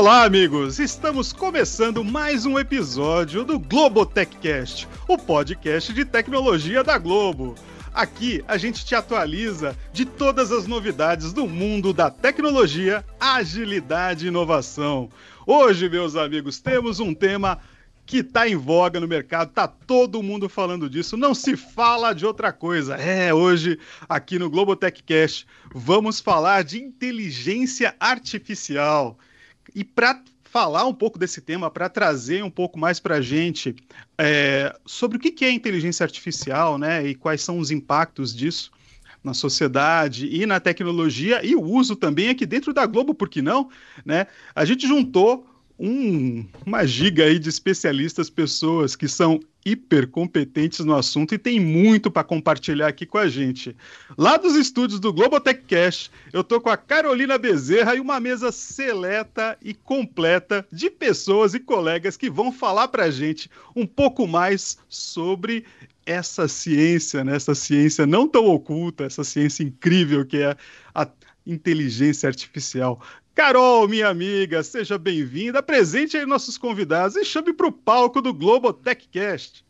Olá, amigos! Estamos começando mais um episódio do Globotechcast, o podcast de tecnologia da Globo. Aqui a gente te atualiza de todas as novidades do mundo da tecnologia, agilidade e inovação. Hoje, meus amigos, temos um tema que está em voga no mercado, tá todo mundo falando disso, não se fala de outra coisa. É, hoje aqui no Globotechcast vamos falar de inteligência artificial. E para falar um pouco desse tema, para trazer um pouco mais para a gente é, sobre o que é inteligência artificial, né, e quais são os impactos disso na sociedade e na tecnologia e o uso também aqui dentro da Globo, por que não? Né? A gente juntou um, uma giga aí de especialistas, pessoas que são hiper competentes no assunto e tem muito para compartilhar aqui com a gente. Lá dos estúdios do Globotech Cash, eu tô com a Carolina Bezerra e uma mesa seleta e completa de pessoas e colegas que vão falar para a gente um pouco mais sobre essa ciência, né? essa ciência não tão oculta, essa ciência incrível que é a inteligência artificial. Carol, minha amiga, seja bem-vinda. Presente aí nossos convidados e chame para o palco do Globotechcast.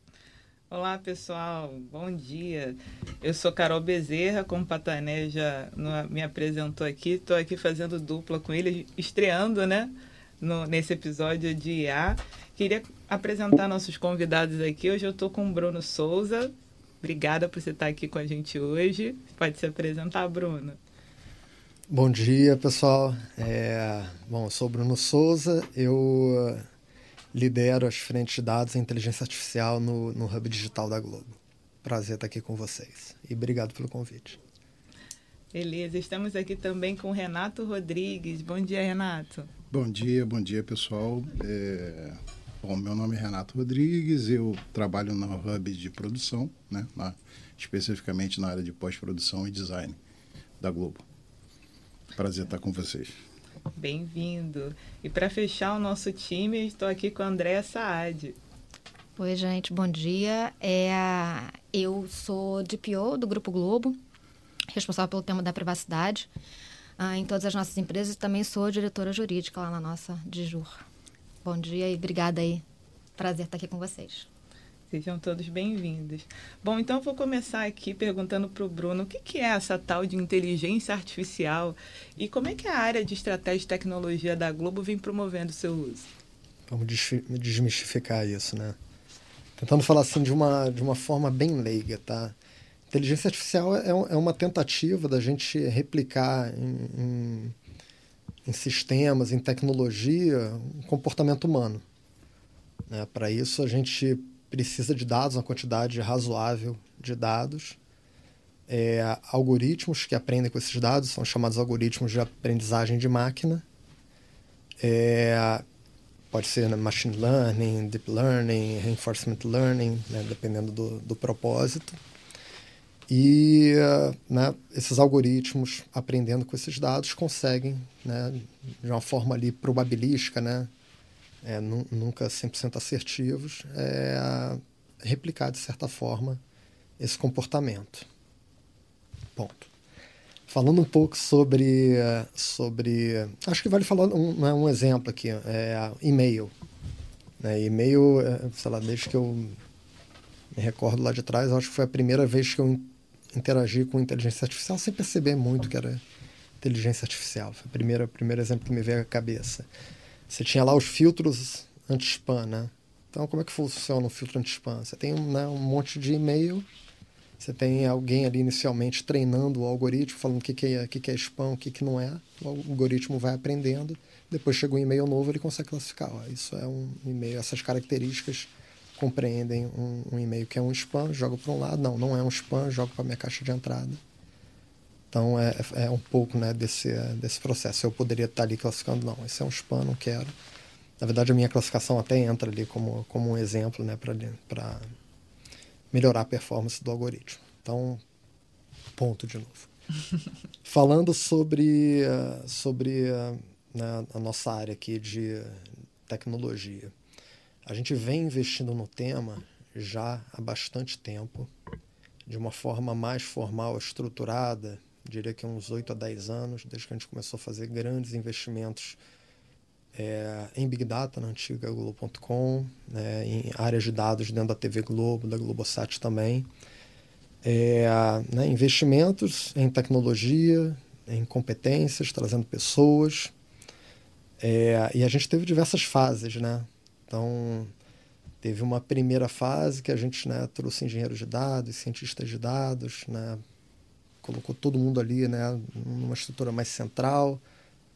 Olá, pessoal. Bom dia. Eu sou Carol Bezerra, como Patané já me apresentou aqui. Estou aqui fazendo dupla com ele, estreando, né? No, nesse episódio de IA. Queria apresentar nossos convidados aqui. Hoje eu estou com o Bruno Souza. Obrigada por você estar aqui com a gente hoje. Pode se apresentar, Bruno. Bom dia, pessoal. É, bom, eu sou Bruno Souza, eu lidero as frentes de dados e inteligência artificial no, no Hub Digital da Globo. Prazer estar aqui com vocês e obrigado pelo convite. Beleza, estamos aqui também com Renato Rodrigues. Bom dia, Renato. Bom dia, bom dia, pessoal. É... Bom, meu nome é Renato Rodrigues, eu trabalho no Hub de produção, né, na, especificamente na área de pós-produção e design da Globo. Prazer estar com vocês. Bem-vindo. E para fechar o nosso time, estou aqui com a Andréa Saad. Oi, gente, bom dia. É, eu sou DPO do Grupo Globo, responsável pelo tema da privacidade ah, em todas as nossas empresas e também sou diretora jurídica lá na nossa Dijur. Bom dia e obrigada aí. Prazer estar aqui com vocês. Sejam todos bem-vindos. Bom, então vou começar aqui perguntando para o Bruno o que, que é essa tal de inteligência artificial e como é que a área de estratégia e tecnologia da Globo vem promovendo o seu uso. Vamos desmistificar isso, né? Tentando falar assim de uma, de uma forma bem leiga, tá? Inteligência artificial é, é uma tentativa da gente replicar em, em, em sistemas, em tecnologia, o comportamento humano. Né? Para isso, a gente precisa de dados, uma quantidade razoável de dados. É, algoritmos que aprendem com esses dados são chamados algoritmos de aprendizagem de máquina. É, pode ser né, machine learning, deep learning, reinforcement learning, né, dependendo do, do propósito. E né, esses algoritmos, aprendendo com esses dados, conseguem, né, de uma forma ali probabilística, é, nunca 100% assertivos, é, replicar, de certa forma, esse comportamento. Ponto. Falando um pouco sobre. sobre acho que vale falar um, né, um exemplo aqui: é, e-mail. Né, e-mail, é, sei lá, desde que eu me recordo lá de trás, acho que foi a primeira vez que eu interagi com inteligência artificial sem perceber muito que era inteligência artificial. Foi o primeiro, primeiro exemplo que me veio à cabeça. Você tinha lá os filtros anti-spam, né? Então, como é que funciona o filtro anti-spam? Você tem né, um monte de e-mail, você tem alguém ali inicialmente treinando o algoritmo, falando o que, que, é, que, que é spam, o que, que não é. O algoritmo vai aprendendo. Depois chega um e-mail novo, ele consegue classificar. Ó, isso é um e-mail, essas características compreendem um, um e-mail que é um spam, joga para um lado. Não, não é um spam, joga para minha caixa de entrada. Então é, é um pouco né, desse, desse processo. Eu poderia estar ali classificando, não, esse é um spam, não quero. Na verdade, a minha classificação até entra ali como, como um exemplo né, para melhorar a performance do algoritmo. Então, ponto de novo. Falando sobre, sobre né, a nossa área aqui de tecnologia, a gente vem investindo no tema já há bastante tempo, de uma forma mais formal, estruturada, diria que uns 8 a 10 anos, desde que a gente começou a fazer grandes investimentos é, em Big Data, na antiga Globo.com, né, em áreas de dados dentro da TV Globo, da Globosat também. É, né, investimentos em tecnologia, em competências, trazendo pessoas. É, e a gente teve diversas fases, né? Então, teve uma primeira fase que a gente né, trouxe engenheiros de dados, cientistas de dados, né? Colocou todo mundo ali né, numa estrutura mais central.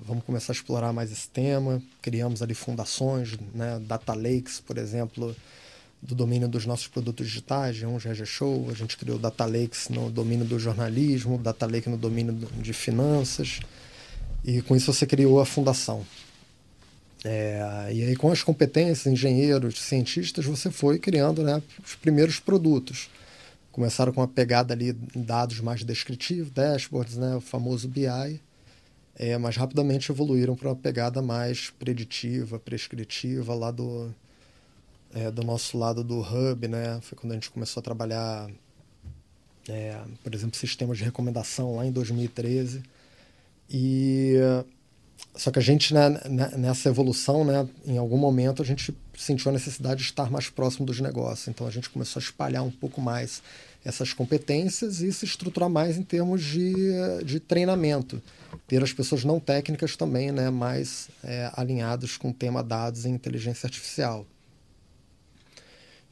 Vamos começar a explorar mais esse tema. Criamos ali fundações, né, data lakes, por exemplo, do domínio dos nossos produtos digitais, um GG Show. A gente criou data lakes no domínio do jornalismo, data lake no domínio de finanças. E com isso você criou a fundação. É, e aí com as competências, engenheiros, cientistas, você foi criando né, os primeiros produtos. Começaram com uma pegada ali em dados mais descritivos, dashboards, né, o famoso BI, é, mas rapidamente evoluíram para uma pegada mais preditiva, prescritiva, lá do, é, do nosso lado do hub, né? Foi quando a gente começou a trabalhar, é, por exemplo, sistemas de recomendação lá em 2013. E só que a gente, né, né, nessa evolução, né, em algum momento a gente sentiu a necessidade de estar mais próximo dos negócios. Então a gente começou a espalhar um pouco mais essas competências e se estruturar mais em termos de, de treinamento. Ter as pessoas não técnicas também né, mais é, alinhadas com o tema dados e inteligência artificial.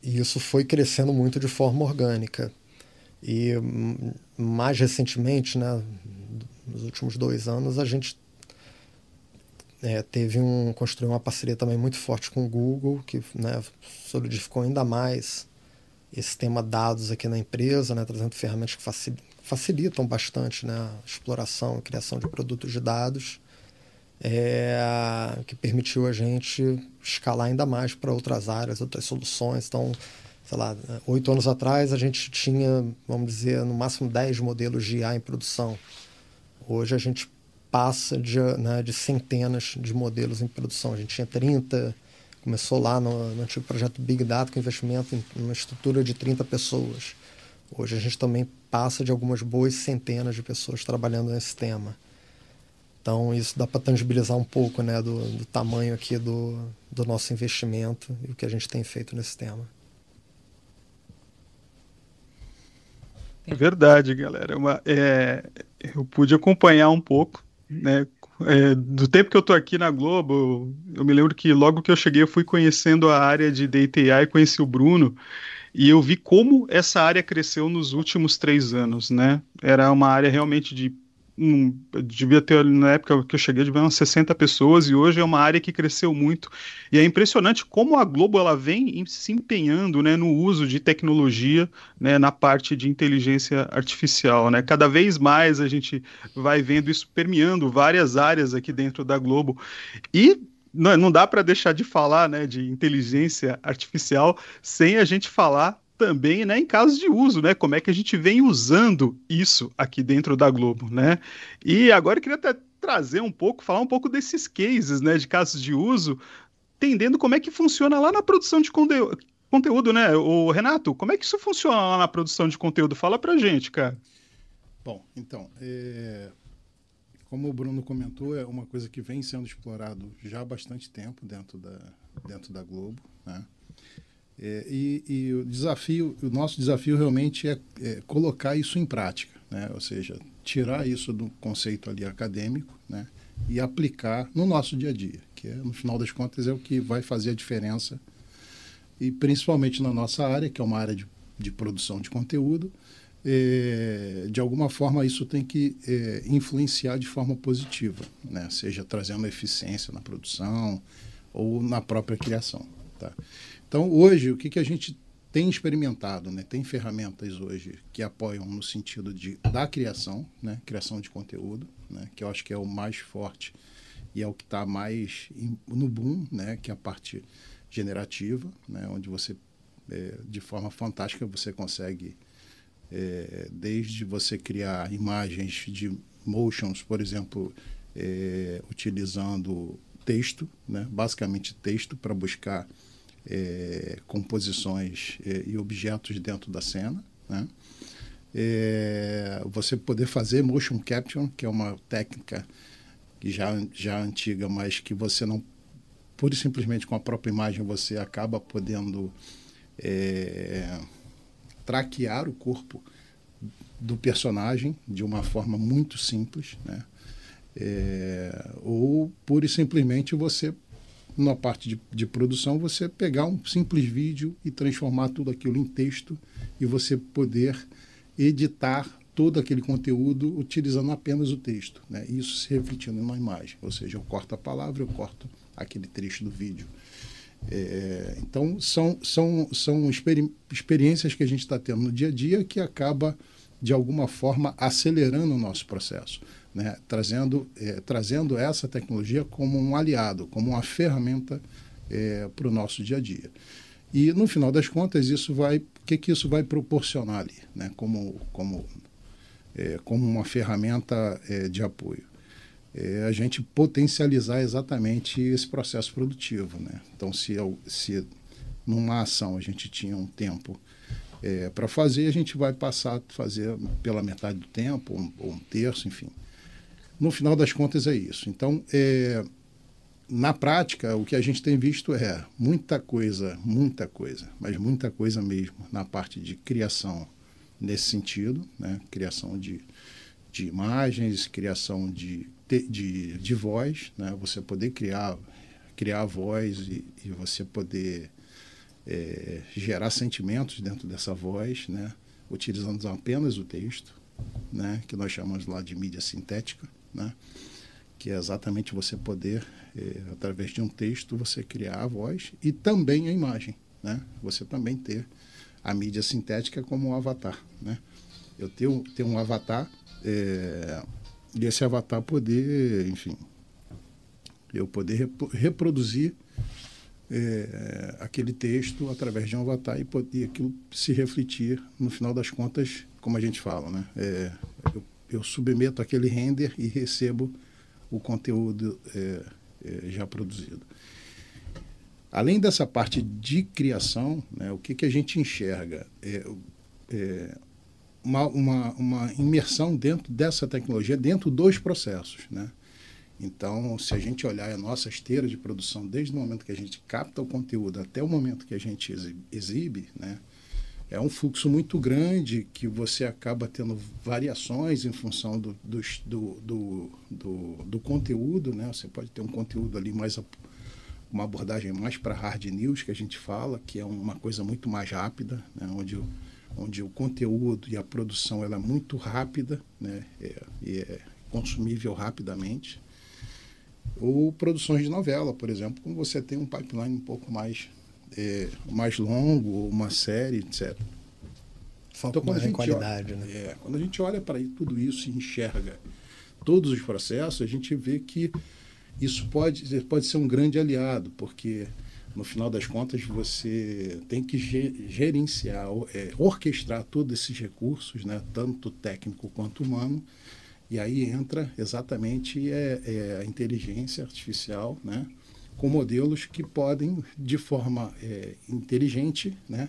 E isso foi crescendo muito de forma orgânica. E hum, mais recentemente, né, nos últimos dois anos, a gente é, teve um construiu uma parceria também muito forte com o Google que né, solidificou ainda mais esse tema dados aqui na empresa, né, trazendo ferramentas que facilitam bastante né, a exploração e criação de produtos de dados, é, que permitiu a gente escalar ainda mais para outras áreas, outras soluções. Então, sei lá, oito anos atrás a gente tinha, vamos dizer, no máximo 10 modelos de IA em produção. Hoje a gente passa de, né, de centenas de modelos em produção. A gente tinha 30, começou lá no, no antigo projeto Big Data, com investimento em uma estrutura de 30 pessoas. Hoje a gente também passa de algumas boas centenas de pessoas trabalhando nesse tema. Então isso dá para tangibilizar um pouco né, do, do tamanho aqui do, do nosso investimento e o que a gente tem feito nesse tema. É verdade, galera. Uma, é, eu pude acompanhar um pouco né? É, do tempo que eu tô aqui na Globo, eu me lembro que logo que eu cheguei eu fui conhecendo a área de DTI, conheci o Bruno, e eu vi como essa área cresceu nos últimos três anos, né? Era uma área realmente de um, devia ter, na época que eu cheguei, devia umas 60 pessoas, e hoje é uma área que cresceu muito. E é impressionante como a Globo ela vem se empenhando né, no uso de tecnologia né, na parte de inteligência artificial. Né? Cada vez mais a gente vai vendo isso permeando várias áreas aqui dentro da Globo. E não, não dá para deixar de falar né, de inteligência artificial sem a gente falar também, né, em casos de uso, né, como é que a gente vem usando isso aqui dentro da Globo, né? E agora eu queria até trazer um pouco, falar um pouco desses cases, né, de casos de uso, entendendo como é que funciona lá na produção de conteúdo, conteúdo, né? O Renato, como é que isso funciona lá na produção de conteúdo? Fala pra gente, cara. Bom, então, é... como o Bruno comentou, é uma coisa que vem sendo explorado já há bastante tempo dentro da, dentro da Globo, né? É, e, e, o desafio, o nosso desafio realmente é, é, colocar isso em prática, né? ou seja, tirar isso do conceito ali acadêmico né? e aplicar no nosso dia a dia, que é, no final das contas é o que vai fazer a diferença, e principalmente na nossa área, que é uma área de, de produção de conteúdo, é, de alguma forma isso tem que é, influenciar de forma positiva, né? seja trazendo eficiência na produção ou na própria criação. Tá? Então, hoje, o que, que a gente tem experimentado, né? tem ferramentas hoje que apoiam no sentido de, da criação, né? criação de conteúdo, né? que eu acho que é o mais forte e é o que está mais no boom, né? que é a parte generativa, né? onde você, é, de forma fantástica, você consegue, é, desde você criar imagens de motions, por exemplo, é, utilizando texto, né? basicamente texto para buscar é, composições é, e objetos dentro da cena. Né? É, você poder fazer motion capture, que é uma técnica já, já antiga, mas que você não pura e simplesmente com a própria imagem você acaba podendo é, traquear o corpo do personagem de uma forma muito simples, né? É, ou pura e simplesmente você na parte de, de, produção você pegar um simples vídeo e transformar tudo aquilo em texto e você poder editar todo aquele conteúdo utilizando apenas o texto, né? Isso se refletindo na imagem, ou seja, eu corto a palavra, eu corto aquele trecho do vídeo. É, então são são são experi experiências que a gente está tendo no dia a dia que acaba de alguma forma acelerando o nosso processo, né? trazendo é, trazendo essa tecnologia como um aliado, como uma ferramenta é, para o nosso dia a dia. E no final das contas isso vai o que que isso vai proporcionar ali, né? Como como é, como uma ferramenta é, de apoio. É a gente potencializar exatamente esse processo produtivo. Né? Então, se, eu, se numa ação a gente tinha um tempo é, para fazer, a gente vai passar a fazer pela metade do tempo, um, ou um terço, enfim. No final das contas, é isso. Então, é, na prática, o que a gente tem visto é muita coisa, muita coisa, mas muita coisa mesmo na parte de criação nesse sentido, né? criação de, de imagens, criação de, de, de voz, né? você poder criar, criar voz e, e você poder é, gerar sentimentos dentro dessa voz, né? utilizando apenas o texto, né? que nós chamamos lá de mídia sintética, né? que é exatamente você poder, é, através de um texto, você criar a voz e também a imagem. Né? Você também ter a mídia sintética como um avatar. Né? Eu tenho, tenho um avatar é, e esse avatar poder, enfim, eu poder reproduzir é, aquele texto através de um avatar e poder aquilo se refletir no final das contas, como a gente fala, né? É, eu, eu, submeto aquele render e recebo o conteúdo é, é já produzido. Além dessa parte de criação, né, o que, que a gente enxerga? É, é uma, uma, uma, imersão dentro dessa tecnologia, dentro dos processos. Né? Então, se a gente olhar a nossa esteira de produção, desde o momento que a gente capta o conteúdo até o momento que a gente exibe, né, é um fluxo muito grande que você acaba tendo variações em função do, do, do, do, do conteúdo. Né? Você pode ter um conteúdo ali mais uma abordagem mais para hard news que a gente fala, que é uma coisa muito mais rápida, né? onde, o, onde o conteúdo e a produção ela é muito rápida né? É, e é consumível rapidamente. Ou produções de novela, por exemplo, como você tem um pipeline um pouco mais, é, mais longo, uma série, etc. Foco então, quando a gente qualidade, olha, né? É, quando a gente olha para tudo isso e enxerga todos os processos, a gente vê que isso pode, pode ser um grande aliado, porque no final das contas você tem que gerenciar, é, orquestrar todos esses recursos, né, tanto técnico quanto humano, e aí entra exatamente é, é a inteligência artificial, né, com modelos que podem, de forma é, inteligente, né,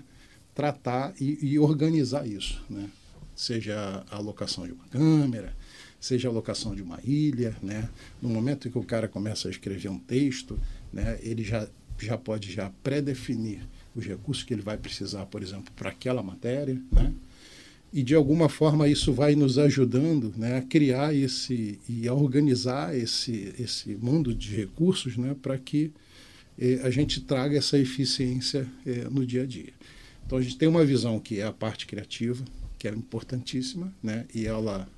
tratar e, e organizar isso, né, seja a alocação de uma câmera, seja a locação de uma ilha, né? No momento em que o cara começa a escrever um texto, né, ele já, já pode já pré-definir os recursos que ele vai precisar, por exemplo, para aquela matéria, né? E de alguma forma isso vai nos ajudando, né, a criar esse e a organizar esse esse mundo de recursos, né, para que eh, a gente traga essa eficiência eh, no dia a dia. Então a gente tem uma visão que é a parte criativa, que é importantíssima, né, e ela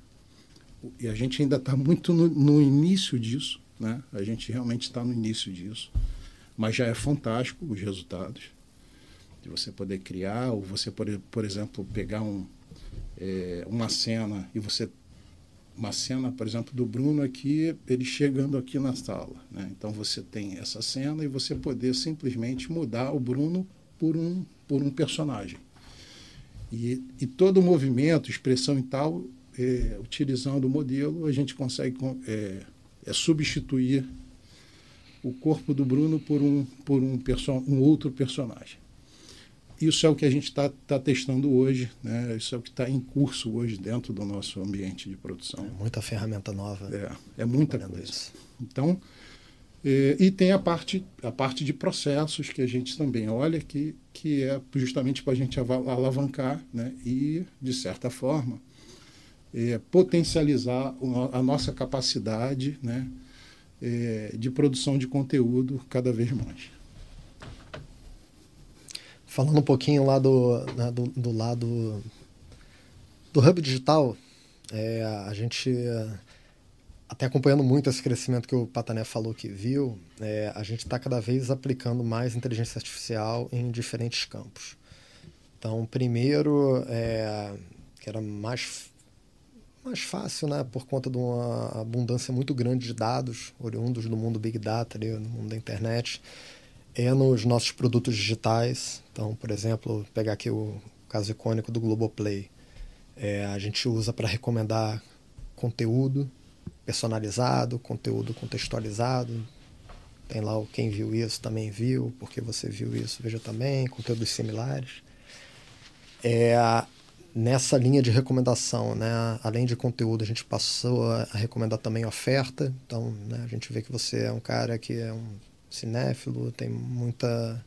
e a gente ainda está muito no, no, início disso, né? A gente realmente está no início disso, mas já é fantástico os resultados de você poder criar ou você por, por exemplo pegar um, é, uma cena e você uma cena, por exemplo, do Bruno aqui, ele chegando aqui na sala. Né? Então você tem essa cena e você poder simplesmente mudar o Bruno por um, por um personagem. E, e todo o movimento, expressão e tal, é, utilizando o modelo, a gente consegue é, é, substituir o corpo do Bruno por um, por um, um outro personagem. Isso é o que a gente está tá testando hoje, né? isso é o que está em curso hoje dentro do nosso ambiente de produção. É muita ferramenta nova. É, é muita coisa. Isso. Então, E, e, tem a parte, a parte de processos que a gente também olha, que, que é justamente para a gente alavancar né? e, de certa forma, é, potencializar a nossa capacidade né? É, de produção de conteúdo cada vez mais. Falando um pouquinho lá do, né, do, do, lado do Hub Digital, é, a gente até acompanhando muito esse crescimento que o Patané falou que viu, é, a gente está cada vez aplicando mais inteligência artificial em diferentes campos. Então, primeiro, é, que era mais, mais fácil, né, por conta de uma abundância muito grande de dados oriundos do mundo Big Data, ali, no mundo da internet, é nos nossos produtos digitais. Então, por exemplo, pegar aqui o caso icônico do Globoplay. É, a gente usa para recomendar conteúdo personalizado, conteúdo contextualizado. Tem lá o quem viu isso também viu, porque você viu isso, veja também, conteúdos similares. É, nessa linha de recomendação, né, além de conteúdo, a gente passou a recomendar também oferta. Então, né, a gente vê que você é um cara que é um cinéfilo, tem muita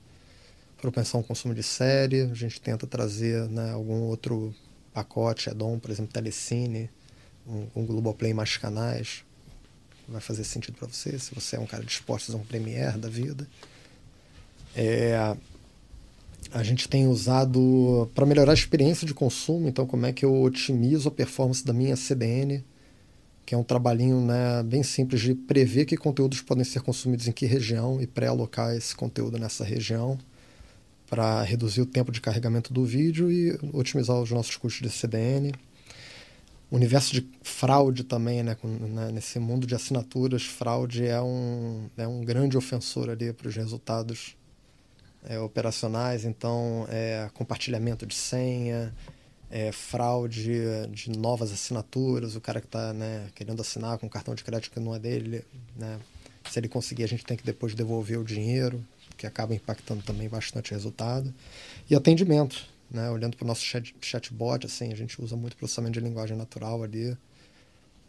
propensão ao consumo de série. A gente tenta trazer né, algum outro pacote, add-on, por exemplo, telecine, um, um Globoplay mais canais, vai fazer sentido para você. Se você é um cara disposto a fazer um Premiere da vida. É, a gente tem usado para melhorar a experiência de consumo, então como é que eu otimizo a performance da minha CDN, que é um trabalhinho né, bem simples de prever que conteúdos podem ser consumidos em que região e pré-alocar esse conteúdo nessa região para reduzir o tempo de carregamento do vídeo e otimizar os nossos custos de CDN o universo de fraude também, né? né? Nesse mundo de assinaturas, fraude é um, é um grande ofensor ali para os resultados é, operacionais. Então, é, compartilhamento de senha, é, fraude de novas assinaturas, o cara que está né, querendo assinar com um cartão de crédito que não é dele, né? Se ele conseguir, a gente tem que depois devolver o dinheiro, que acaba impactando também bastante o resultado. E atendimento né? Olhando para o nosso chat, chatbot, assim, a gente usa muito processamento de linguagem natural ali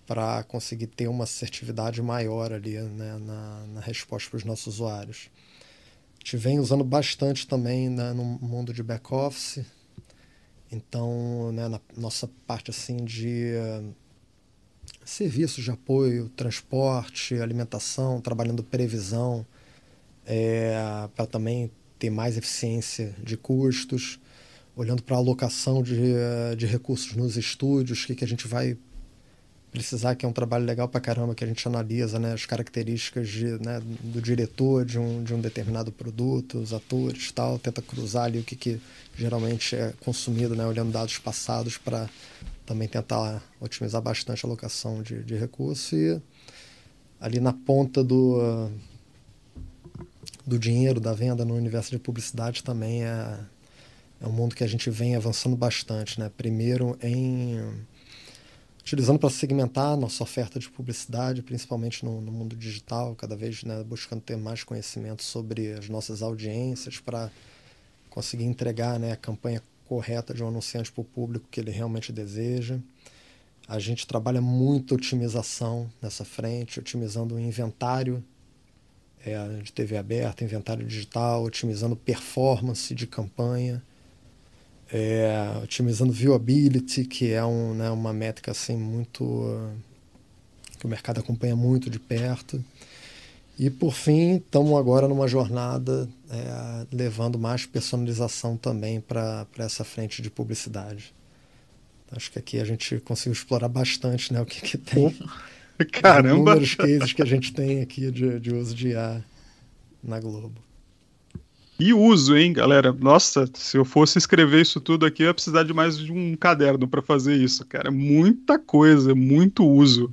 para conseguir ter uma assertividade maior ali né? na, na resposta para os nossos usuários. A gente vem usando bastante também né, no mundo de back-office. Então, né, na nossa parte assim de uh, serviços de apoio, transporte, alimentação, trabalhando previsão, é, para também ter mais eficiência de custos olhando para a alocação de, de recursos nos estúdios, o que, que a gente vai precisar, que é um trabalho legal para caramba, que a gente analisa né, as características de, né, do diretor de um, de um determinado produto, os atores tal, tenta cruzar ali o que, que geralmente é consumido, né, olhando dados passados para também tentar otimizar bastante a alocação de, de recursos e ali na ponta do, do dinheiro, da venda no universo de publicidade também é é um mundo que a gente vem avançando bastante, né? Primeiro em utilizando para segmentar nossa oferta de publicidade, principalmente no, no mundo digital, cada vez né, buscando ter mais conhecimento sobre as nossas audiências para conseguir entregar né, a campanha correta de um anunciante para o público que ele realmente deseja. A gente trabalha muito otimização nessa frente, otimizando o inventário é, de TV aberta, inventário digital, otimizando performance de campanha é, otimizando viewability, que é um, né, uma métrica assim muito que o mercado acompanha muito de perto. E por fim, estamos agora numa jornada é, levando mais personalização também para essa frente de publicidade. Acho que aqui a gente conseguiu explorar bastante né, o que, que tem. Caramba! Os cases que a gente tem aqui de, de uso de IA na Globo. E uso, hein, galera? Nossa, se eu fosse escrever isso tudo aqui, eu ia precisar de mais de um caderno para fazer isso, cara. Muita coisa, muito uso.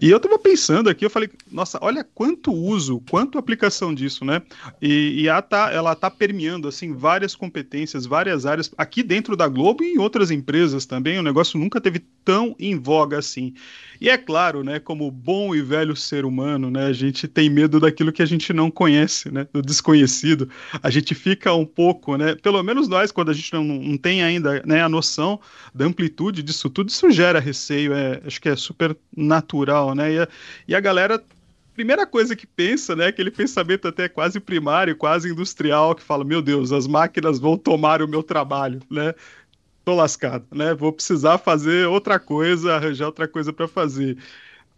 E eu tava pensando aqui, eu falei, nossa, olha quanto uso, quanto aplicação disso, né? E, e a tá, ela tá permeando, assim, várias competências, várias áreas, aqui dentro da Globo e em outras empresas também. O negócio nunca teve tão em voga assim. E é claro, né, como bom e velho ser humano, né, a gente tem medo daquilo que a gente não conhece, né, do desconhecido. A gente fica um pouco, né, pelo menos nós, quando a gente não, não tem ainda né, a noção da amplitude disso tudo, isso gera receio, é, acho que é super natural, né, e a, e a galera primeira coisa que pensa, né, aquele pensamento até quase primário, quase industrial, que fala, meu Deus, as máquinas vão tomar o meu trabalho, né? Tô lascado, né? Vou precisar fazer outra coisa, arranjar outra coisa para fazer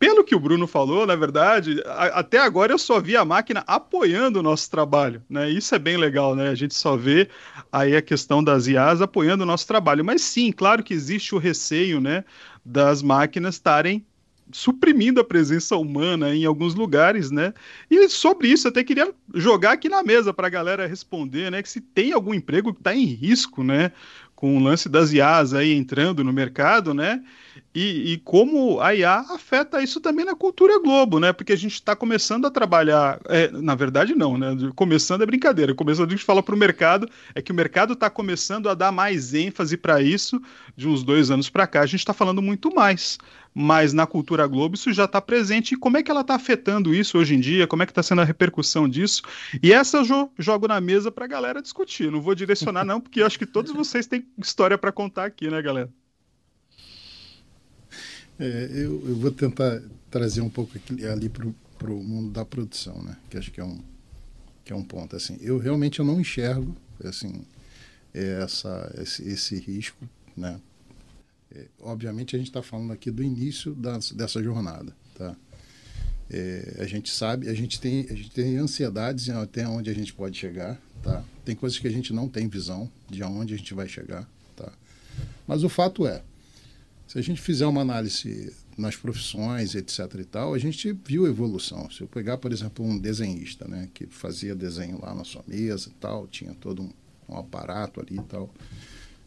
pelo que o Bruno falou, na verdade, a, até agora eu só vi a máquina apoiando o nosso trabalho, né? Isso é bem legal, né? A gente só vê aí a questão das IAs apoiando o nosso trabalho. Mas sim, claro que existe o receio, né, das máquinas estarem suprimindo a presença humana em alguns lugares, né? E sobre isso, eu até queria jogar aqui na mesa para a galera responder, né? Que se tem algum emprego que está em risco, né? Com o lance das IAs aí entrando no mercado, né? E, e, como a IA afeta isso também na cultura Globo, né? Porque a gente está começando a trabalhar. É, na verdade, não, né? Começando é brincadeira. Começando, a gente fala para o mercado, é que o mercado está começando a dar mais ênfase para isso de uns dois anos para cá. A gente está falando muito mais. Mas na cultura Globo isso já está presente. E como é que ela está afetando isso hoje em dia? Como é que está sendo a repercussão disso? E essa eu jo jogo na mesa para a galera discutir. Não vou direcionar, não, porque acho que todos vocês têm história para contar aqui, né, galera? É, eu, eu, vou tentar trazer um pouco ali para o mundo da produção, né? Que acho que é um que é um ponto assim. Eu realmente eu não enxergo assim essa esse, esse risco, né? É, obviamente a gente está falando aqui do início dessa jornada, tá? É, a gente sabe, a gente tem a gente tem ansiedades até onde a gente pode chegar, tá? Tem coisas que a gente não tem visão de aonde a gente vai chegar, tá? Mas o fato é se a gente fizer uma análise nas profissões, etc. e tal, a gente viu evolução. Se eu pegar, por exemplo, um desenhista, né, que fazia desenho lá na sua mesa e tal, tinha todo um, um aparato ali e tal.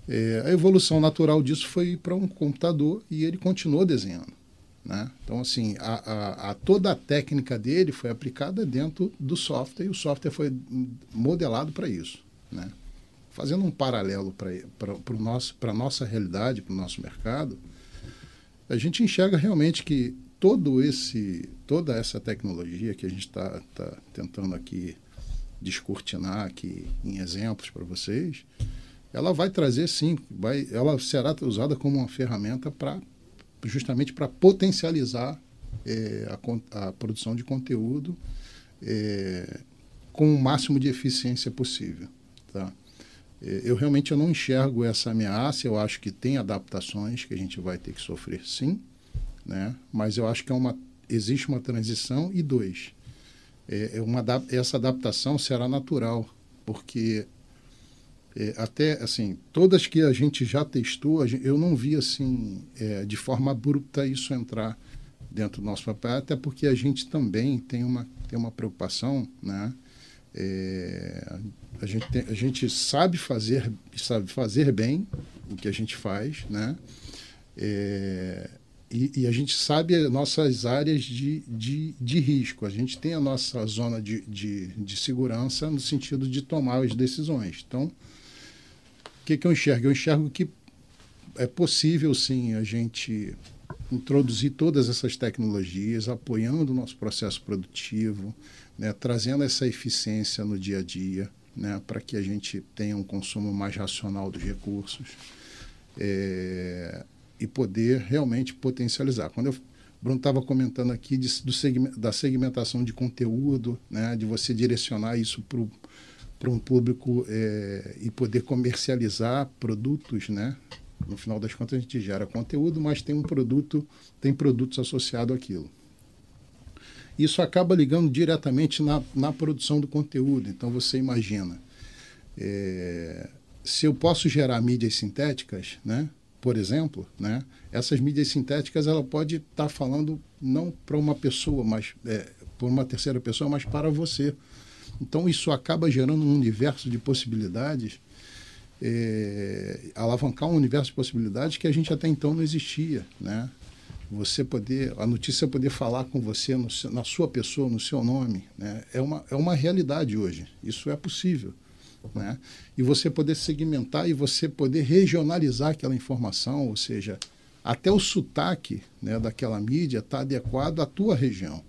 É, a evolução natural disso foi para um computador e ele continuou desenhando. Né? Então, assim, a, a, a, toda a técnica dele foi aplicada dentro do software e o software foi modelado para isso. Né? Fazendo um paralelo para a nossa realidade, para o nosso mercado, a gente enxerga realmente que todo esse, toda essa tecnologia que a gente está tá tentando aqui descortinar aqui em exemplos para vocês, ela vai trazer sim, vai, ela será usada como uma ferramenta para justamente para potencializar é, a, a, produção de conteúdo é, com o máximo de eficiência possível, tá? É, eu realmente eu não enxergo essa ameaça, eu acho que tem adaptações que a gente vai ter que sofrer sim, né? mas eu acho que é uma, existe uma transição e dois, é, uma, essa adaptação será natural, porque é, até assim, todas que a gente já testou, eu não vi assim, é, de forma abrupta isso entrar dentro do nosso papel, até porque a gente também tem uma, tem uma preocupação, né? É, a gente, tem, a gente sabe fazer, sabe fazer bem o que a gente faz, né? É, e, e, a gente sabe as nossas áreas de, de, de risco. A gente tem a nossa zona de, de, de segurança no sentido de tomar as decisões. Então, que, que eu enxergo? Eu enxergo que é possível, sim, a gente introduzir todas essas tecnologias, apoiando o nosso processo produtivo, né, trazendo essa eficiência no dia a dia né, para que a gente tenha um consumo mais racional dos recursos é, e poder realmente potencializar. Quando eu, Bruno estava comentando aqui de, do segmento, da segmentação de conteúdo, né, de você direcionar isso para um público é, e poder comercializar produtos, né? No final das contas a gente gera conteúdo, mas tem um produto, tem produtos associados àquilo. Isso acaba ligando diretamente na, na produção do conteúdo. Então você imagina, é, se eu posso gerar mídias sintéticas, né? por exemplo, né? essas mídias sintéticas ela pode estar tá falando não para uma pessoa, mas é, por uma terceira pessoa, mas para você. Então isso acaba gerando um universo de possibilidades, é, alavancar um universo de possibilidades que a gente até então não existia, né? você poder, a notícia poder falar com você no, na sua pessoa, no seu nome, né? é, uma, é uma realidade hoje. Isso é possível. Né? E você poder segmentar e você poder regionalizar aquela informação, ou seja, até o sotaque né, daquela mídia está adequado à tua região.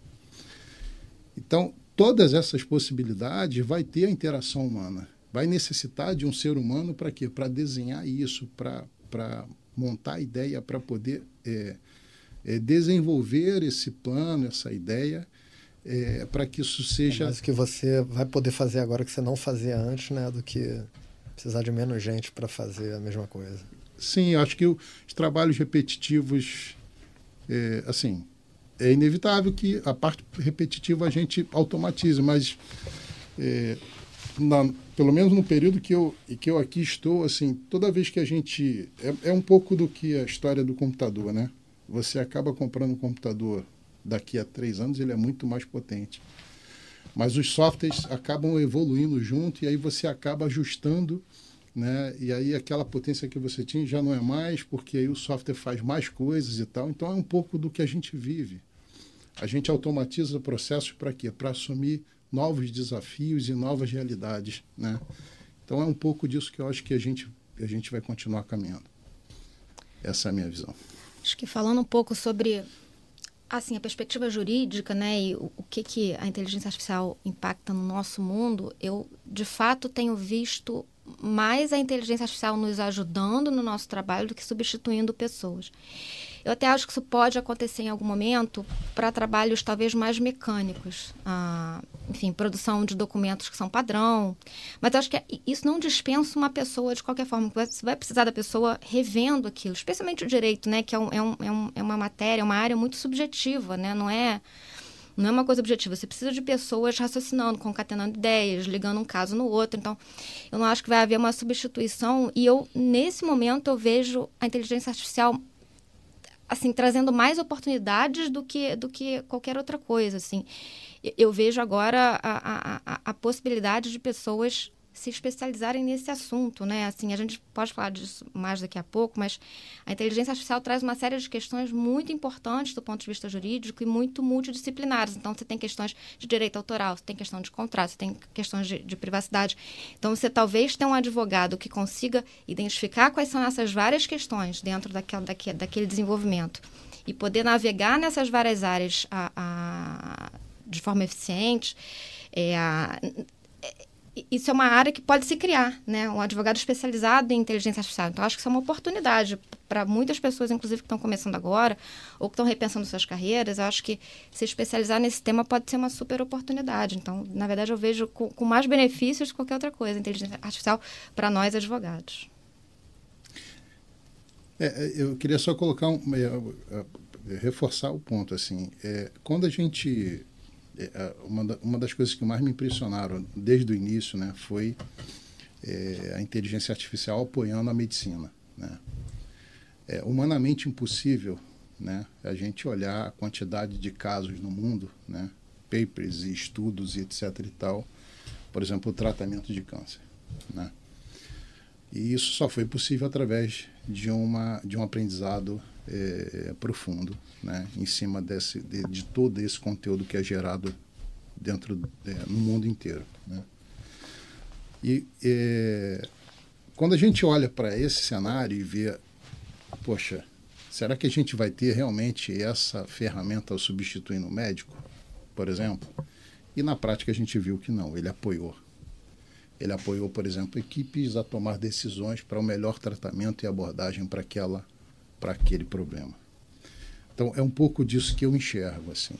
Então, todas essas possibilidades vai ter a interação humana. Vai necessitar de um ser humano para quê? Para desenhar isso, para montar a ideia, para poder é, é, desenvolver esse plano, essa ideia, é, para que isso seja. É mais o que você vai poder fazer agora que você não fazia antes, né? Do que precisar de menos gente para fazer a mesma coisa. Sim, acho que os trabalhos repetitivos, é, assim, é inevitável que a parte repetitiva a gente automatize, mas é, na, pelo menos no período que eu, que eu aqui estou, assim, toda vez que a gente. É, é um pouco do que a história do computador, né? Você acaba comprando um computador daqui a três anos, ele é muito mais potente. Mas os softwares acabam evoluindo junto e aí você acaba ajustando, né? E aí aquela potência que você tinha já não é mais, porque aí o software faz mais coisas e tal. Então é um pouco do que a gente vive. A gente automatiza processos para quê? Para assumir novos desafios e novas realidades, né? Então é um pouco disso que eu acho que a gente a gente vai continuar caminhando. Essa é a minha visão. Acho que falando um pouco sobre assim a perspectiva jurídica, né, e o, o, que que a inteligência artificial impacta no nosso mundo, eu de fato tenho visto mais a inteligência artificial nos ajudando no nosso trabalho do que substituindo pessoas. Eu até acho que isso pode acontecer em algum momento para trabalhos talvez mais mecânicos. Ah, enfim, produção de documentos que são padrão. Mas eu acho que isso não dispensa uma pessoa de qualquer forma. Você vai precisar da pessoa revendo aquilo, especialmente o direito, né? Que é, um, é, um, é, é uma matéria, uma área muito subjetiva, né? Não é não é uma coisa objetiva. Você precisa de pessoas raciocinando, concatenando ideias, ligando um caso no outro. Então, eu não acho que vai haver uma substituição. E eu, nesse momento, eu vejo a inteligência artificial assim trazendo mais oportunidades do que do que qualquer outra coisa assim eu vejo agora a, a, a possibilidade de pessoas se especializarem nesse assunto, né? Assim, a gente pode falar disso mais daqui a pouco, mas a inteligência artificial traz uma série de questões muito importantes do ponto de vista jurídico e muito multidisciplinares. Então, você tem questões de direito autoral, você tem questão de contrato, você tem questões de, de privacidade. Então, você talvez tenha um advogado que consiga identificar quais são essas várias questões dentro daquela, daquele, daquele desenvolvimento e poder navegar nessas várias áreas a, a, de forma eficiente. É, isso é uma área que pode se criar, né? Um advogado especializado em inteligência artificial. Então, acho que isso é uma oportunidade para muitas pessoas, inclusive que estão começando agora ou que estão repensando suas carreiras. Acho que se especializar nesse tema pode ser uma super oportunidade. Então, na verdade, eu vejo com, com mais benefícios que qualquer outra coisa, inteligência artificial para nós advogados. É, eu queria só colocar um, reforçar o ponto assim. É, quando a gente é, uma, da, uma das coisas que mais me impressionaram desde o início né, foi é, a inteligência artificial apoiando a medicina. Né? É humanamente impossível né, a gente olhar a quantidade de casos no mundo, né, papers e estudos e etc. e tal, por exemplo, o tratamento de câncer. Né? E isso só foi possível através de, uma, de um aprendizado é, profundo né, em cima desse, de, de, todo esse conteúdo que é gerado dentro é, no mundo inteiro. Né. E é, quando a gente olha para esse cenário e vê, poxa, será que a gente vai ter realmente essa ferramenta substituindo o médico, por exemplo? E na prática a gente viu que não, ele apoiou. Ele apoiou, por exemplo, equipes a tomar decisões para o melhor tratamento e abordagem para aquela para aquele problema. Então, é um pouco disso que eu enxergo. assim.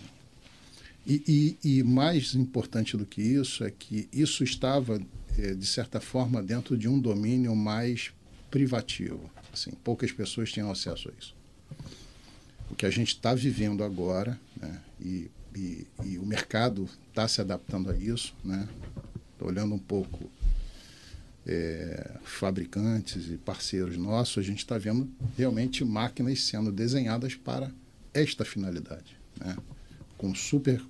E, e, e mais importante do que isso é que isso estava, é, de certa forma, dentro de um domínio mais privativo. Assim, poucas pessoas tinham acesso a isso. O que a gente está vivendo agora, né, e, e, e, o mercado está se adaptando a isso, né, olhando um pouco é, fabricantes e parceiros nossos, a gente está vendo realmente máquinas sendo desenhadas para esta finalidade, né? com super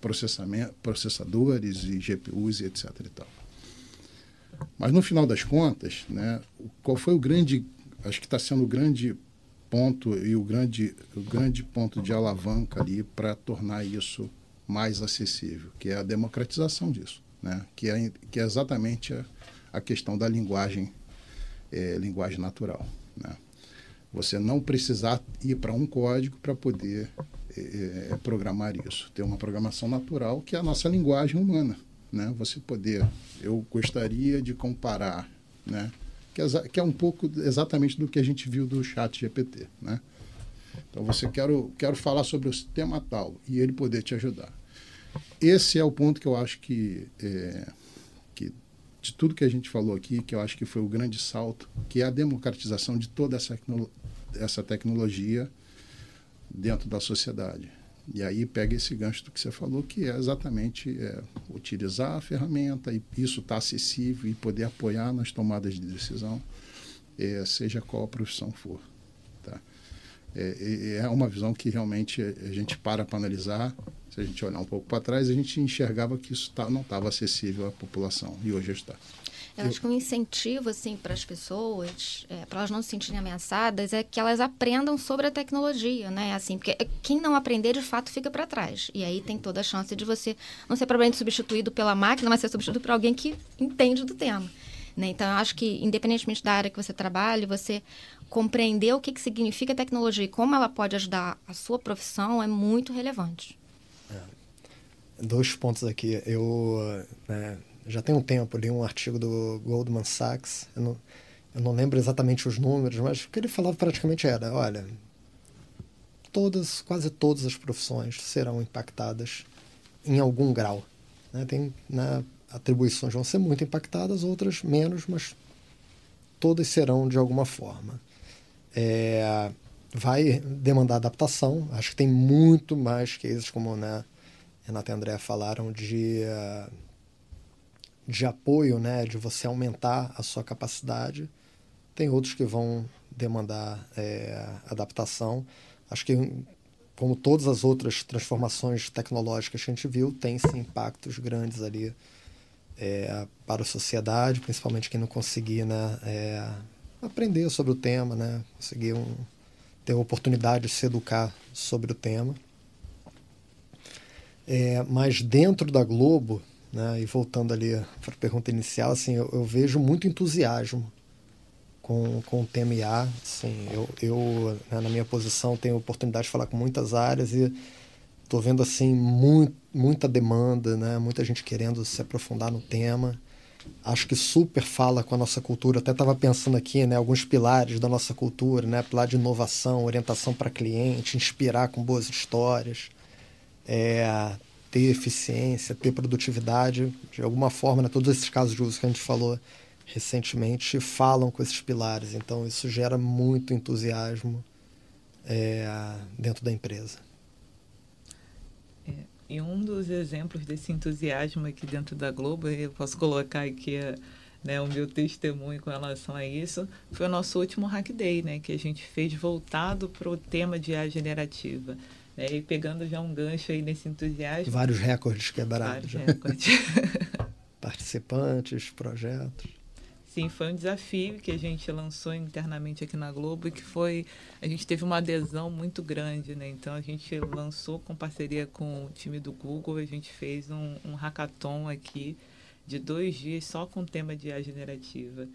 processamento, processadores e GPUs e etc. E tal. Mas no final das contas, né, qual foi o grande, acho que está sendo o grande ponto e o grande, o grande ponto de alavanca ali para tornar isso mais acessível, que é a democratização disso, né? que, é, que é exatamente a, a questão da linguagem, é, linguagem natural. Né? Você não precisar ir para um código para poder é, programar isso. Ter uma programação natural que é a nossa linguagem humana. Né? Você poder, eu gostaria de comparar, né? que, é, que é um pouco exatamente do que a gente viu do chat GPT. Né? Então você quero, quero falar sobre o sistema tal e ele poder te ajudar. esse é o ponto que eu acho que, é, de tudo que a gente falou aqui, que eu acho que foi o grande salto, que é a democratização de toda essa, essa tecnologia dentro da sociedade. E aí pega esse gancho do que você falou, que é exatamente é, utilizar a ferramenta e isso está acessível e poder apoiar nas tomadas de decisão, é, seja qual a profissão for. Tá? É, é uma visão que realmente a gente para para analisar. Se a gente olhar um pouco para trás, a gente enxergava que isso tá, não estava acessível à população e hoje está. Eu acho que um incentivo assim para as pessoas, é, para elas não se sentirem ameaçadas, é que elas aprendam sobre a tecnologia, né? Assim, porque quem não aprender de fato fica para trás. E aí tem toda a chance de você não ser provavelmente substituído pela máquina, mas ser substituído por alguém que entende do tema. Né? Então, eu acho que, independentemente da área que você trabalhe, você compreender o que, que significa tecnologia e como ela pode ajudar a sua profissão é muito relevante. Dois pontos aqui. Eu, né, já tem um tempo, li um artigo do Goldman Sachs, eu não, eu não lembro exatamente os números, mas o que ele falava praticamente era, olha, todas, quase todas as profissões serão impactadas em algum grau. Né? Tem né, atribuições vão ser muito impactadas, outras menos, mas todas serão de alguma forma. É, vai demandar adaptação. Acho que tem muito mais cases, como né, Renata e André falaram, de uh, de apoio, né, de você aumentar a sua capacidade. Tem outros que vão demandar é, adaptação. Acho que, como todas as outras transformações tecnológicas que a gente viu, tem sim impactos grandes ali é, para a sociedade, principalmente quem não conseguir né, é, aprender sobre o tema, né, conseguir um, ter a oportunidade de se educar sobre o tema. É, mas dentro da Globo, né? E voltando ali para a pergunta inicial, assim, eu, eu, vejo muito entusiasmo com, com o tema IA. Assim, eu, eu né, na minha posição, tenho oportunidade de falar com muitas áreas e estou vendo assim muito, muita demanda, né? muita gente querendo se aprofundar no tema. Acho que super fala com a nossa cultura. Até estava pensando aqui, né, alguns pilares da nossa cultura, né, pilar de inovação, orientação para cliente, inspirar com boas histórias, é, ter eficiência, ter produtividade, de alguma forma, né, todos esses casos de uso que a gente falou recentemente falam com esses pilares. Então, isso gera muito entusiasmo é, dentro da empresa. É, e um dos exemplos desse entusiasmo aqui dentro da Globo, eu posso colocar aqui né, o meu testemunho com relação a isso, foi o nosso último Hack Day, né, que a gente fez voltado para o tema de IA generativa. É, e pegando já um gancho aí nesse entusiasmo. Vários recordes quebrados. Vários recordes. Participantes, projetos. Sim, foi um desafio que a gente lançou internamente aqui na Globo e que foi. A gente teve uma adesão muito grande, né? Então a gente lançou com parceria com o time do Google, a gente fez um, um hackathon aqui de dois dias só com o tema de IA generativa.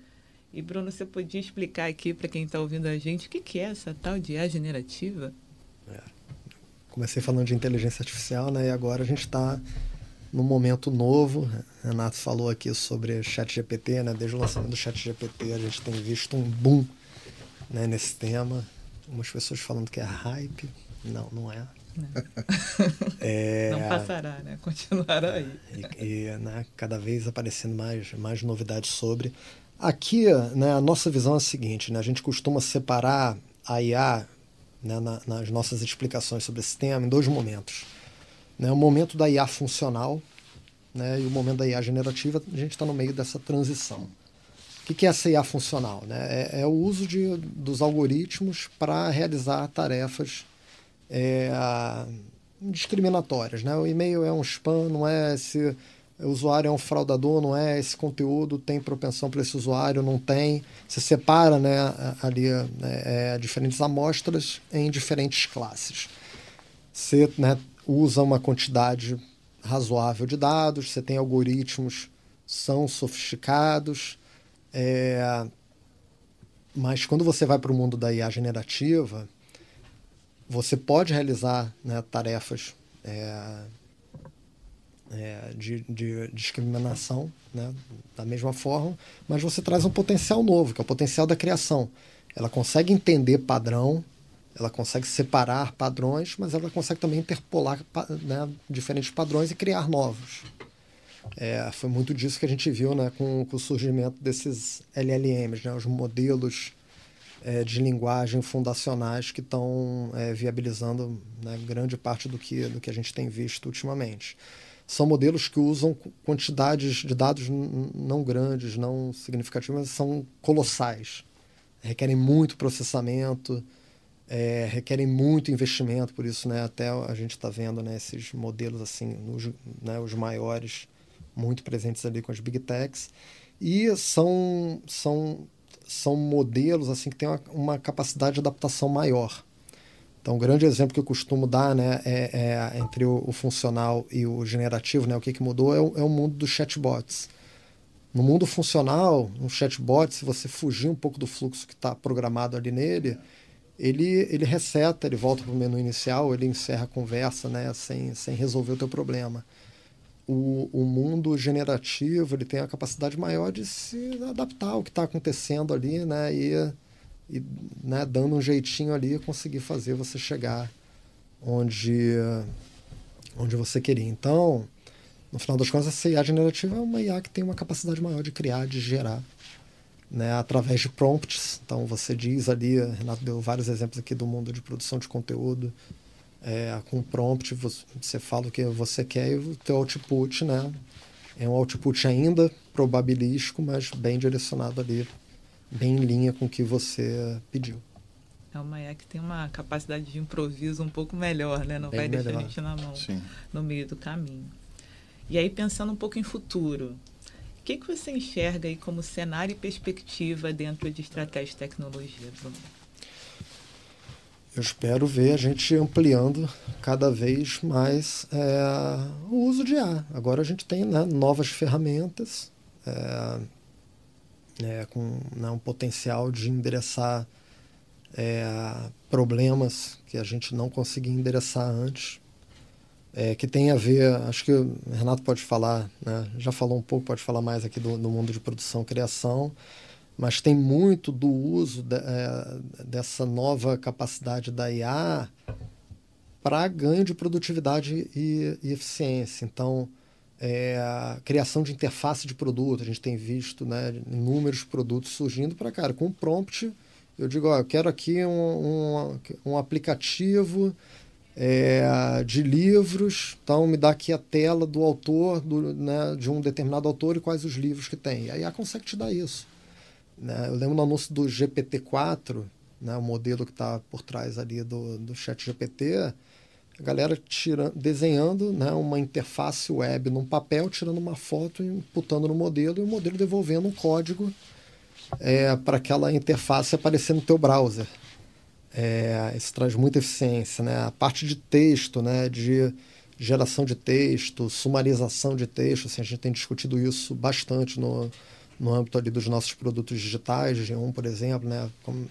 E Bruno, você podia explicar aqui para quem está ouvindo a gente o que, que é essa tal de IA generativa? É comecei falando de inteligência artificial, né? E agora a gente está num momento novo. Renato falou aqui sobre chat GPT, né? Desde o lançamento do chat GPT a gente tem visto um boom né, nesse tema. Algumas pessoas falando que é hype. Não, não é. Não, é, não passará, né? Continuará aí. E, e né, cada vez aparecendo mais, mais novidades sobre. Aqui, né, a nossa visão é a seguinte, né? A gente costuma separar a IA né, na, nas nossas explicações sobre esse tema em dois momentos. Né, o momento da IA funcional né, e o momento da IA generativa, a gente está no meio dessa transição. O que é essa IA funcional? Né? É, é o uso de, dos algoritmos para realizar tarefas é, discriminatórias. Né? O e-mail é um spam, não é esse o usuário é um fraudador, não é? Esse conteúdo tem propensão para esse usuário, não tem. Você separa né, ali né, é, diferentes amostras em diferentes classes. Você né, usa uma quantidade razoável de dados, você tem algoritmos são sofisticados, é, mas quando você vai para o mundo da IA generativa, você pode realizar né, tarefas é, é, de, de, discriminação, né, da mesma forma, mas você traz um potencial novo, que é o potencial da criação. Ela consegue entender padrão, ela consegue separar padrões, mas ela consegue também interpolar né, diferentes padrões e criar novos. É, foi muito disso que a gente viu né, com, com o surgimento desses LLMs, né, os modelos é, de linguagem fundacionais que estão é, viabilizando né, grande parte do que, do que a gente tem visto ultimamente. São modelos que usam quantidades de dados não grandes, não significativas, mas são colossais. Requerem muito processamento, é, requerem muito investimento, por isso né, até a gente está vendo né, esses modelos assim, nos, né, os maiores, muito presentes ali com as big techs. E são, são são modelos assim que têm uma, uma, capacidade de adaptação maior. Então, um grande exemplo que eu costumo dar né, é, é entre o, o, funcional e o generativo, né, o que, que mudou é o, é o mundo dos chatbots. No mundo funcional, um chatbot, se você fugir um pouco do fluxo que está programado ali nele, ele, ele reseta, ele volta para o menu inicial, ele encerra a conversa né, sem, sem resolver o teu problema o, o mundo generativo ele tem a capacidade maior de se adaptar ao que está acontecendo ali, né? E, e né, dando um jeitinho ali conseguir fazer você chegar onde, onde você queria. Então, no final das contas, essa IA generativa é uma IA que tem uma capacidade maior de criar, de gerar, né, através de prompts. Então, você diz ali, Renato deu vários exemplos aqui do mundo de produção de conteúdo, é, com prompt você fala o que você quer e o teu output, né? É um output ainda probabilístico, mas bem direcionado ali, bem em linha com o que você pediu. É uma IA que tem uma capacidade de improviso um pouco melhor, né? Não bem vai melhor. deixar a gente na mão Sim. no meio do caminho. E aí, pensando um pouco em futuro, o que, que você enxerga aí como cenário e perspectiva dentro de estratégia de tecnologia, Bruno? eu espero ver a gente ampliando cada vez mais é, o uso de IA. Agora a gente tem né, novas ferramentas é, é, com né, um potencial de endereçar é, problemas que a gente não conseguia endereçar antes. É, que tem a ver, acho que o Renato pode falar, né, já falou um pouco, pode falar mais aqui do, do mundo de produção e criação, mas tem muito do uso de, é, dessa nova capacidade da IA para ganho de produtividade e, e eficiência. Então, é, a criação de interface de produto, a gente tem visto né, inúmeros produtos surgindo para, cara, com prompt, eu digo, ó, eu quero aqui um, um, um aplicativo é, de livros, então me dá aqui a tela do autor, do, né, de um determinado autor e quais os livros que tem. E a consegue te dar isso. Né? Eu lembro no anúncio do GPT-4, né, o modelo que está por trás ali do, do chat GPT, a galera tira, desenhando né, uma interface web num papel, tirando uma foto, imputando no modelo e o modelo devolvendo um código é, para aquela interface aparecer no teu browser. É, isso traz muita eficiência. Né? A parte de texto, né, de geração de texto, sumarização de texto, assim, a gente tem discutido isso bastante no, no âmbito ali dos nossos produtos digitais, G1, por exemplo, né? Como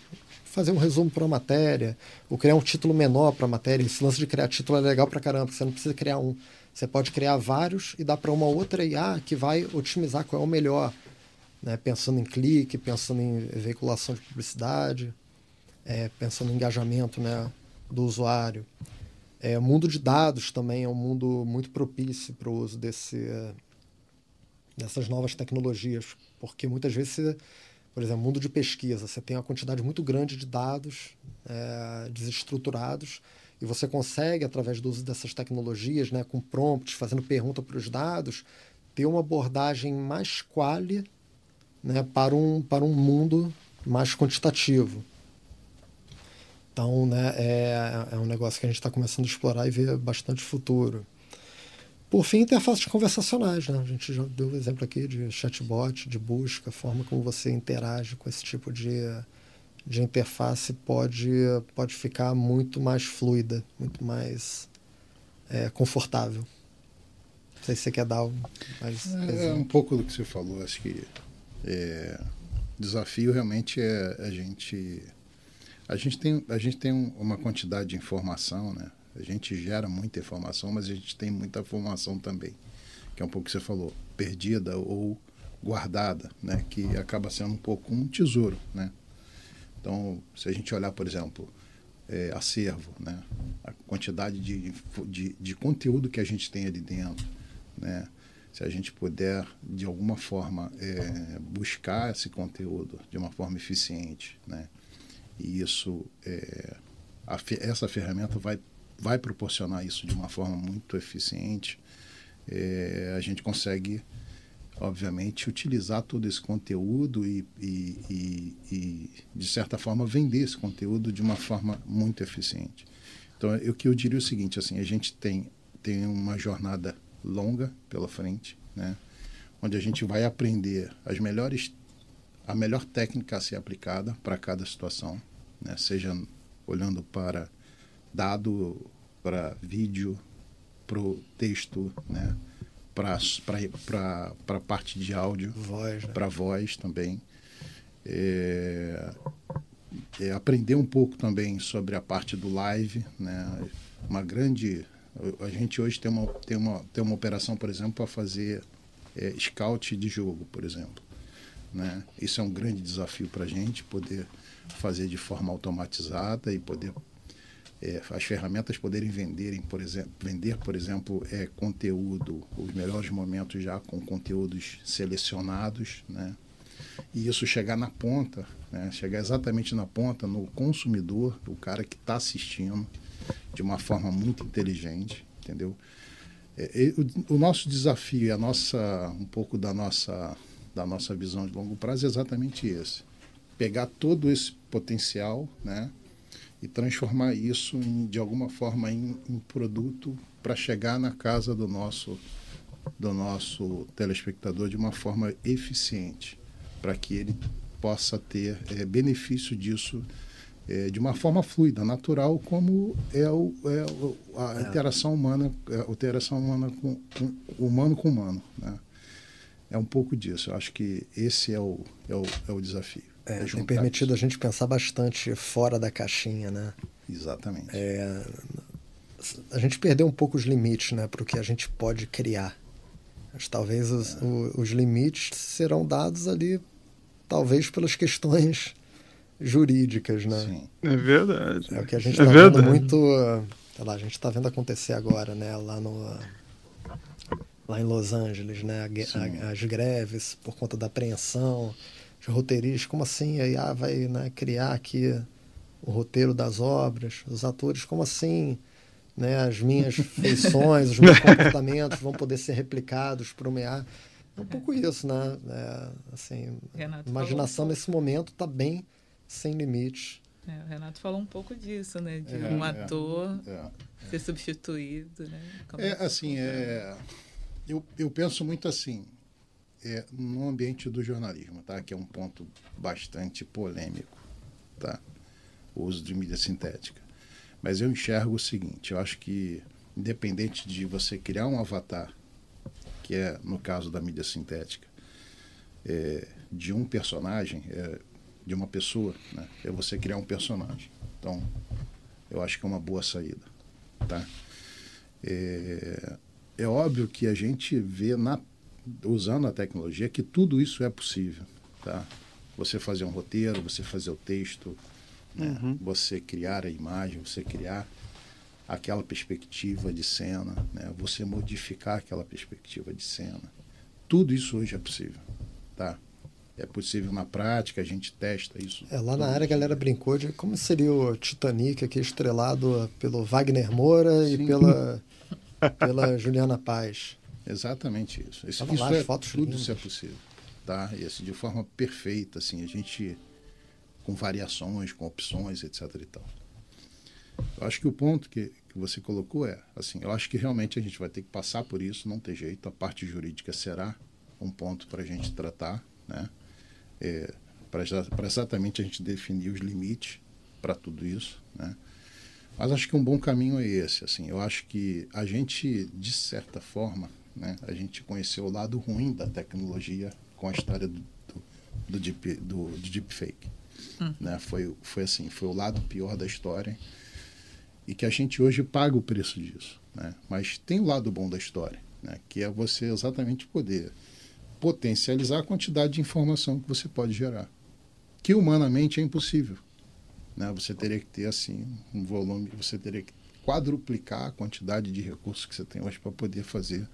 fazer um resumo para uma matéria, ou criar um título menor para a matéria. Esse lance de criar título é legal para caramba, porque você não precisa criar um. Você pode criar vários e dar para uma outra IA que vai otimizar qual é o melhor. Né? Pensando em clique, pensando em veiculação de publicidade, é, pensando em engajamento né, do usuário. É, o mundo de dados também é um mundo muito propício para o uso desse, dessas novas tecnologias, porque muitas vezes, você, por exemplo, mundo de pesquisa, você tem uma quantidade muito grande de dados é, desestruturados e você consegue, através do uso dessas tecnologias, né, com prompts, fazendo pergunta para os dados, ter uma abordagem mais quali né, para, um, para um mundo mais quantitativo. Então, né, é, é um negócio que a gente está começando a explorar e ver bastante futuro. Por fim, interfaces conversacionais. Né? A gente já deu o exemplo aqui de chatbot, de busca, a forma como você interage com esse tipo de, de interface pode, pode ficar muito mais fluida, muito mais é, confortável. Não sei se você quer dar mais. É, é um pouco do que você falou. Acho que é, o desafio realmente é a gente. A gente tem, a gente tem uma quantidade de informação, né? A gente gera muita informação, mas a gente tem muita informação também, que é um pouco que você falou, perdida ou guardada, né? Que acaba sendo um pouco um tesouro, né? Então, se a gente olhar, por exemplo, é, acervo, né? a quantidade de, de, de, conteúdo que a gente tem ali dentro. Né? Se a gente puder, de alguma forma, é, buscar esse conteúdo de uma forma eficiente, né? e isso, é, a, essa ferramenta vai, vai proporcionar isso de uma forma muito eficiente, é, a gente consegue obviamente, utilizar todo esse conteúdo e, e, e, e, de certa forma, vender esse conteúdo de uma forma muito eficiente. Então, o que eu diria é o seguinte, assim, a gente tem, tem uma jornada longa pela frente, né? onde a gente vai aprender as melhores, a melhor técnica a ser aplicada para cada situação, né? seja olhando para dado, para vídeo, para o texto, né? para a parte de áudio, voz, né? para voz também. É, é, aprender um pouco também sobre a parte do live, né? Uma grande, a gente hoje tem uma tem uma tem uma operação, por exemplo, para fazer é, scout de jogo, por exemplo, né? Isso é um grande desafio para a gente poder fazer de forma automatizada e poder é, as ferramentas poderem venderem, por exemplo, vender, por exemplo, é, conteúdo, os melhores momentos já com conteúdos selecionados, né? E isso chegar na ponta, né? chegar exatamente na ponta, no consumidor, o cara que está assistindo, de uma forma muito inteligente, entendeu? É, o, o, nosso desafio, a nossa, um pouco da nossa, da nossa visão de longo prazo é exatamente esse. Pegar todo esse potencial, né? E transformar isso em, de alguma forma em, em produto para chegar na casa do nosso do nosso telespectador de uma forma eficiente para que ele possa ter é, benefício disso é, de uma forma fluida, natural, como é, o, é a é. interação humana, é, a interação humana com, com, humano com humano, né? É um pouco disso. Eu acho que esse é o, é o, é o desafio. É, é tem permitido a gente pensar bastante fora da caixinha, né? Exatamente. É, a gente perdeu um pouco os limites, né, para o que a gente pode criar. Mas talvez os, é. o, os limites serão dados ali, talvez pelas questões jurídicas, né? Sim. É verdade. É o que a gente está é vendo muito, sei lá, a gente está vendo acontecer agora, né, lá no lá em Los Angeles, né, a, a, as greves por conta da apreensão os roteiristas, como assim a IA vai né, criar aqui o roteiro das obras, os atores, como assim né, as minhas feições, os meus comportamentos vão poder ser replicados para o IA. É um pouco isso, né? É, assim, Renato imaginação nesse momento está bem sem limites. É, o Renato falou um pouco disso, né? De é, um é. ator é, ser substituído, né? Como é, assim, é, eu, eu penso muito assim, é, no ambiente do jornalismo, tá? que é um ponto bastante polêmico, tá? o uso de mídia sintética. Mas eu enxergo o seguinte, eu acho que independente de você criar um avatar, que é no caso da mídia sintética, é, de um personagem, é, de uma pessoa, né? é você criar um personagem. Então, eu acho que é uma boa saída. Tá? É, é óbvio que a gente vê na usando a tecnologia, que tudo isso é possível. Tá? Você fazer um roteiro, você fazer o texto, né? uhum. você criar a imagem, você criar aquela perspectiva de cena, né? você modificar aquela perspectiva de cena. Tudo isso hoje é possível. Tá? É possível na prática, a gente testa isso. É, lá na área a galera brincou de como seria o Titanic aqui estrelado pelo Wagner Moura Sim. e pela, pela Juliana Paz. Exatamente isso. Isso, isso é, fotos tudo lindas. isso é possível. Tá? E assim, de forma perfeita, assim, a gente com variações, com opções, etc. e tal. Eu acho que o ponto que, que você colocou é, assim, eu acho que realmente a gente vai ter que passar por isso, não tem jeito. A parte jurídica será um ponto para a gente tratar, né? É, para exatamente a gente definir os limites para tudo isso, né? Mas acho que um bom caminho é esse, assim. Eu acho que a gente, de certa forma, né? A gente conheceu o lado ruim da tecnologia com a história do, do, do, deep, do, do deepfake. Hum. Né? Foi, foi assim, foi o lado pior da história e que a gente hoje paga o preço disso. Né? Mas tem o lado bom da história, né? que é você exatamente poder potencializar a quantidade de informação que você pode gerar, que humanamente é impossível. né, você teria que ter assim um volume, você teria que quadruplicar a quantidade de recursos que você tem hoje para poder fazer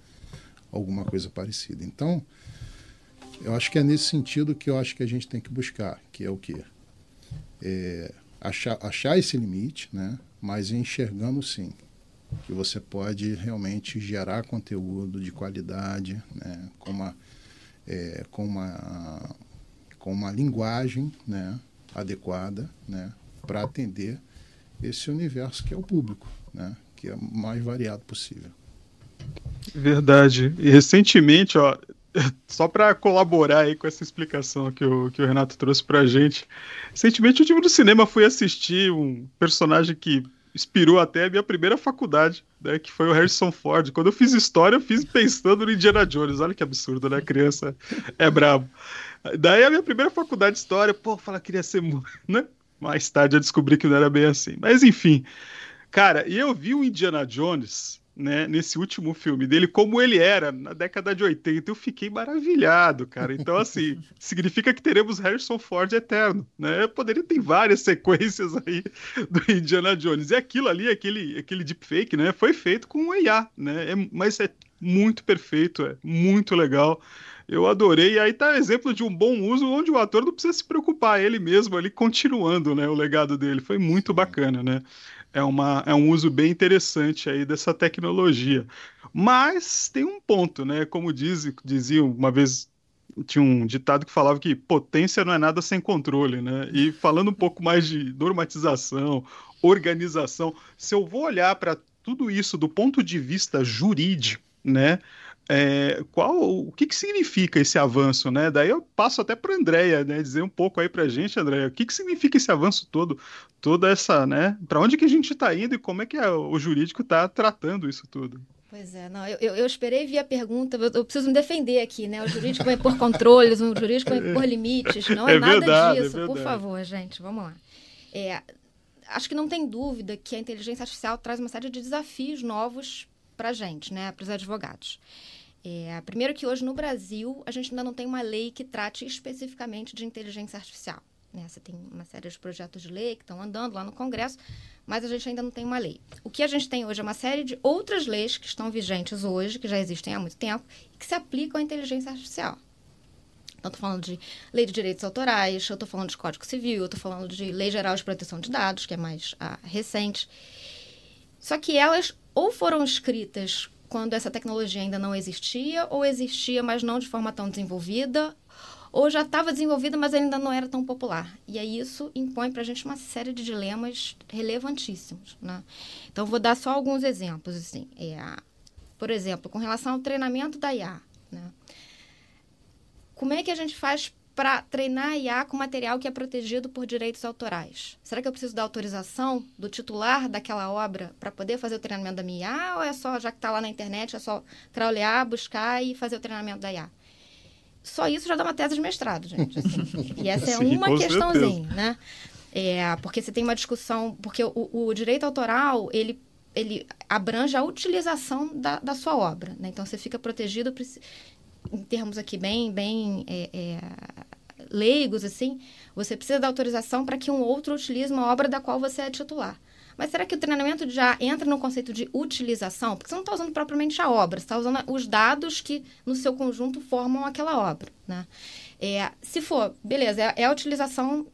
alguma coisa parecida. Então, eu acho que é nesse sentido que eu acho que a gente tem que buscar, que é o quê? É, achar, achar esse limite, né? mas enxergando sim que você pode realmente gerar conteúdo de qualidade, né? com, uma, é, com, uma, com uma linguagem né? adequada né? para atender esse universo que é o público, né? que é o mais variado possível. Verdade. E recentemente, ó, só para colaborar aí com essa explicação que o, que o Renato trouxe pra gente, recentemente eu tive no cinema, fui assistir um personagem que inspirou até a minha primeira faculdade, né, que foi o Harrison Ford. Quando eu fiz história, eu fiz pensando no Indiana Jones. Olha que absurdo, né? A criança é brabo. Daí a minha primeira faculdade de história, pô, fala queria ser, né? Mais tarde eu descobri que não era bem assim. Mas enfim, cara, e eu vi o Indiana Jones né, nesse último filme dele, como ele era na década de 80. Eu fiquei maravilhado, cara. Então, assim, significa que teremos Harrison Ford eterno, né? Poderia ter várias sequências aí do Indiana Jones. E aquilo ali, aquele, aquele deepfake, né, foi feito com o IA, né? É, mas é muito perfeito, é muito legal. Eu adorei. E aí tá exemplo de um bom uso onde o ator não precisa se preocupar, ele mesmo ali continuando, né, o legado dele. Foi muito bacana, né? É, uma, é um uso bem interessante aí dessa tecnologia. Mas tem um ponto, né? Como diz, dizia uma vez, tinha um ditado que falava que potência não é nada sem controle, né? E falando um pouco mais de normatização, organização, se eu vou olhar para tudo isso do ponto de vista jurídico, né? É, qual, o que, que significa esse avanço, né? Daí eu passo até para a Andréia, né? Dizer um pouco aí para a gente, Andréia, o que, que significa esse avanço todo, toda essa, né? Para onde que a gente está indo e como é que o jurídico está tratando isso tudo? Pois é, não, eu, eu esperei vir a pergunta, eu, eu, preciso me defender aqui, né? O jurídico vai impor controles, o jurídico vai impor limites, não é, é nada verdade, é disso, é por favor, gente, vamos lá. É, acho que não tem dúvida que a inteligência artificial traz uma série de desafios novos para a gente, né? Para os advogados. É, primeiro que hoje no Brasil a gente ainda não tem uma lei que trate especificamente de inteligência artificial. Né? Você tem uma série de projetos de lei que estão andando lá no Congresso, mas a gente ainda não tem uma lei. O que a gente tem hoje é uma série de outras leis que estão vigentes hoje, que já existem há muito tempo, e que se aplicam à inteligência artificial. Então, estou falando de lei de direitos autorais, eu estou falando de Código Civil, estou falando de Lei Geral de Proteção de Dados, que é mais ah, recente. Só que elas ou foram escritas quando essa tecnologia ainda não existia, ou existia, mas não de forma tão desenvolvida, ou já estava desenvolvida, mas ainda não era tão popular. E aí isso impõe para a gente uma série de dilemas relevantíssimos. Né? Então, vou dar só alguns exemplos. Assim. É, por exemplo, com relação ao treinamento da IA. Né? Como é que a gente faz para treinar a IA com material que é protegido por direitos autorais? Será que eu preciso da autorização do titular daquela obra para poder fazer o treinamento da minha IA? Ou é só, já que está lá na internet, é só crawlear, buscar e fazer o treinamento da IA? Só isso já dá uma tese de mestrado, gente. Assim. E essa é Sim, uma questãozinha, né? É, porque você tem uma discussão... Porque o, o direito autoral, ele ele abrange a utilização da, da sua obra. Né? Então, você fica protegido em termos aqui bem, bem é, é, leigos, assim, você precisa da autorização para que um outro utilize uma obra da qual você é titular. Mas será que o treinamento já entra no conceito de utilização? Porque você não está usando propriamente a obra, você está usando os dados que, no seu conjunto, formam aquela obra. Né? É, se for, beleza, é, é a utilização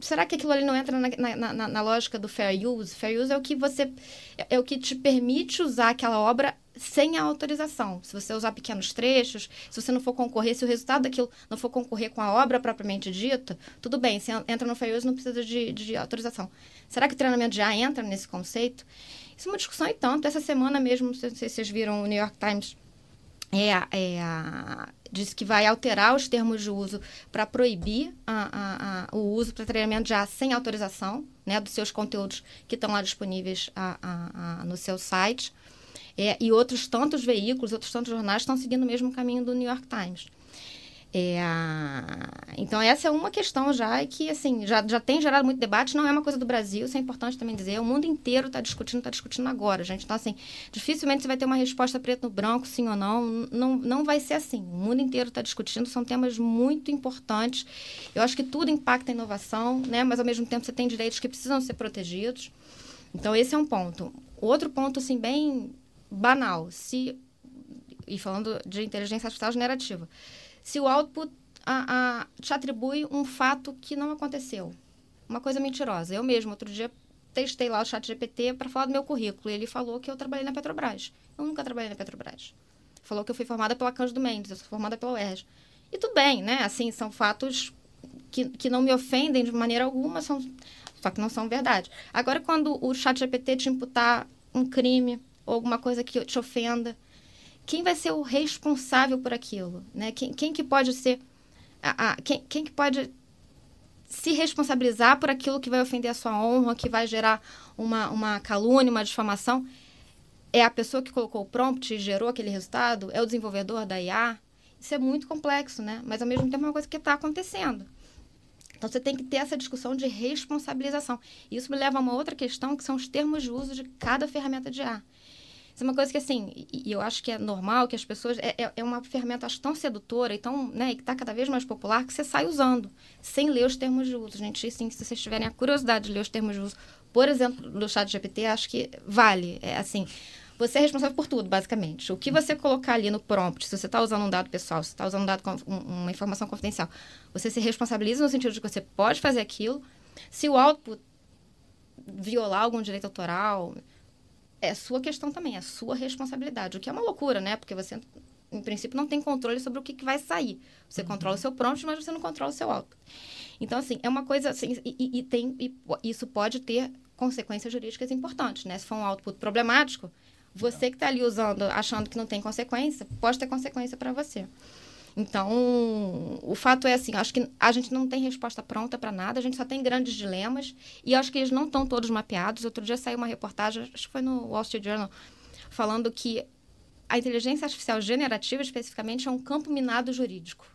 será que aquilo ali não entra na, na, na, na, lógica do fair use? Fair use é o que você é, é o que te permite usar aquela obra sem a autorização. Se você usar pequenos trechos, se você não for concorrer, se o resultado daquilo não for concorrer com a obra propriamente dita, tudo bem, se entra no fair use não precisa de, de autorização. Será que o treinamento já entra nesse conceito? Isso é uma discussão e tanto. Essa semana mesmo, não sei se vocês viram o New York Times é, é, disse que vai alterar os termos de uso para proibir a, a, a, o uso para treinamento já sem autorização né, dos seus conteúdos que estão lá disponíveis no seu site. É, e outros tantos veículos, outros tantos jornais estão seguindo o mesmo caminho do New York Times. É, então, essa é uma questão já que, assim, já, já tem gerado muito debate, não é uma coisa do Brasil, isso é importante também dizer, o mundo inteiro está discutindo, está discutindo agora, gente. Então, assim, dificilmente você vai ter uma resposta preto no branco, sim ou não, não, não vai ser assim. O mundo inteiro está discutindo, são temas muito importantes. Eu acho que tudo impacta a inovação, né? Mas, ao mesmo tempo, você tem direitos que precisam ser protegidos. Então, esse é um ponto. Outro ponto, assim, bem banal, se... E falando de inteligência artificial generativa se o output a, a, te atribui um fato que não aconteceu. Uma coisa mentirosa. Eu mesmo, outro dia, testei lá o chat GPT para falar do meu currículo. E ele falou que eu trabalhei na Petrobras. Eu nunca trabalhei na Petrobras. Falou que eu fui formada pela Cândido Mendes, eu sou formada pela UERJ. E tudo bem, né? Assim, são fatos que, que não me ofendem de maneira alguma, são, só que não são verdade. Agora, quando o chat GPT te imputar um crime ou alguma coisa que te ofenda, quem vai ser o responsável por aquilo? Né? Quem, quem que pode ser. A, quem, quem que pode se responsabilizar por aquilo que vai ofender a sua honra, que vai gerar uma, uma calúnia, uma difamação? É a pessoa que colocou o prompt e gerou aquele resultado? É o desenvolvedor da IA? Isso é muito complexo, né? Mas ao mesmo tempo é uma coisa que está acontecendo. Então você tem que ter essa discussão de responsabilização. Isso me leva a uma outra questão, que são os termos de uso de cada ferramenta de IA. Isso é uma coisa que, assim, e, eu acho que é normal que as pessoas. É, é, é uma ferramenta acho, tão sedutora e tão, né, e que está cada vez mais popular que você sai usando, sem ler os termos de uso. Gente, assim, se vocês tiverem a curiosidade de ler os termos de uso, por exemplo, do chat GPT, acho que vale. É assim. Você é responsável por tudo, basicamente. O que você colocar ali no prompt, se você está usando um dado pessoal, se está usando um dado, uma informação confidencial, você se responsabiliza no sentido de que você pode fazer aquilo. Se o output violar algum direito autoral, é sua questão também, é sua responsabilidade. O que é uma loucura, né? Porque você, em princípio, não tem controle sobre o que, que vai sair. Você uhum. controla o seu prompt, mas você não controla o seu output. Então, assim, é uma coisa assim, e, e tem, e isso pode ter consequências jurídicas importantes, né? Se for um output problemático, você que está ali usando, achando que não tem consequência, pode ter consequência para você. Então, o fato é assim, acho que a gente não tem resposta pronta para nada, a gente só tem grandes dilemas e acho que eles não estão todos mapeados. Outro dia saiu uma reportagem, acho que foi no Wall Street Journal, falando que a inteligência artificial generativa, especificamente, é um campo minado jurídico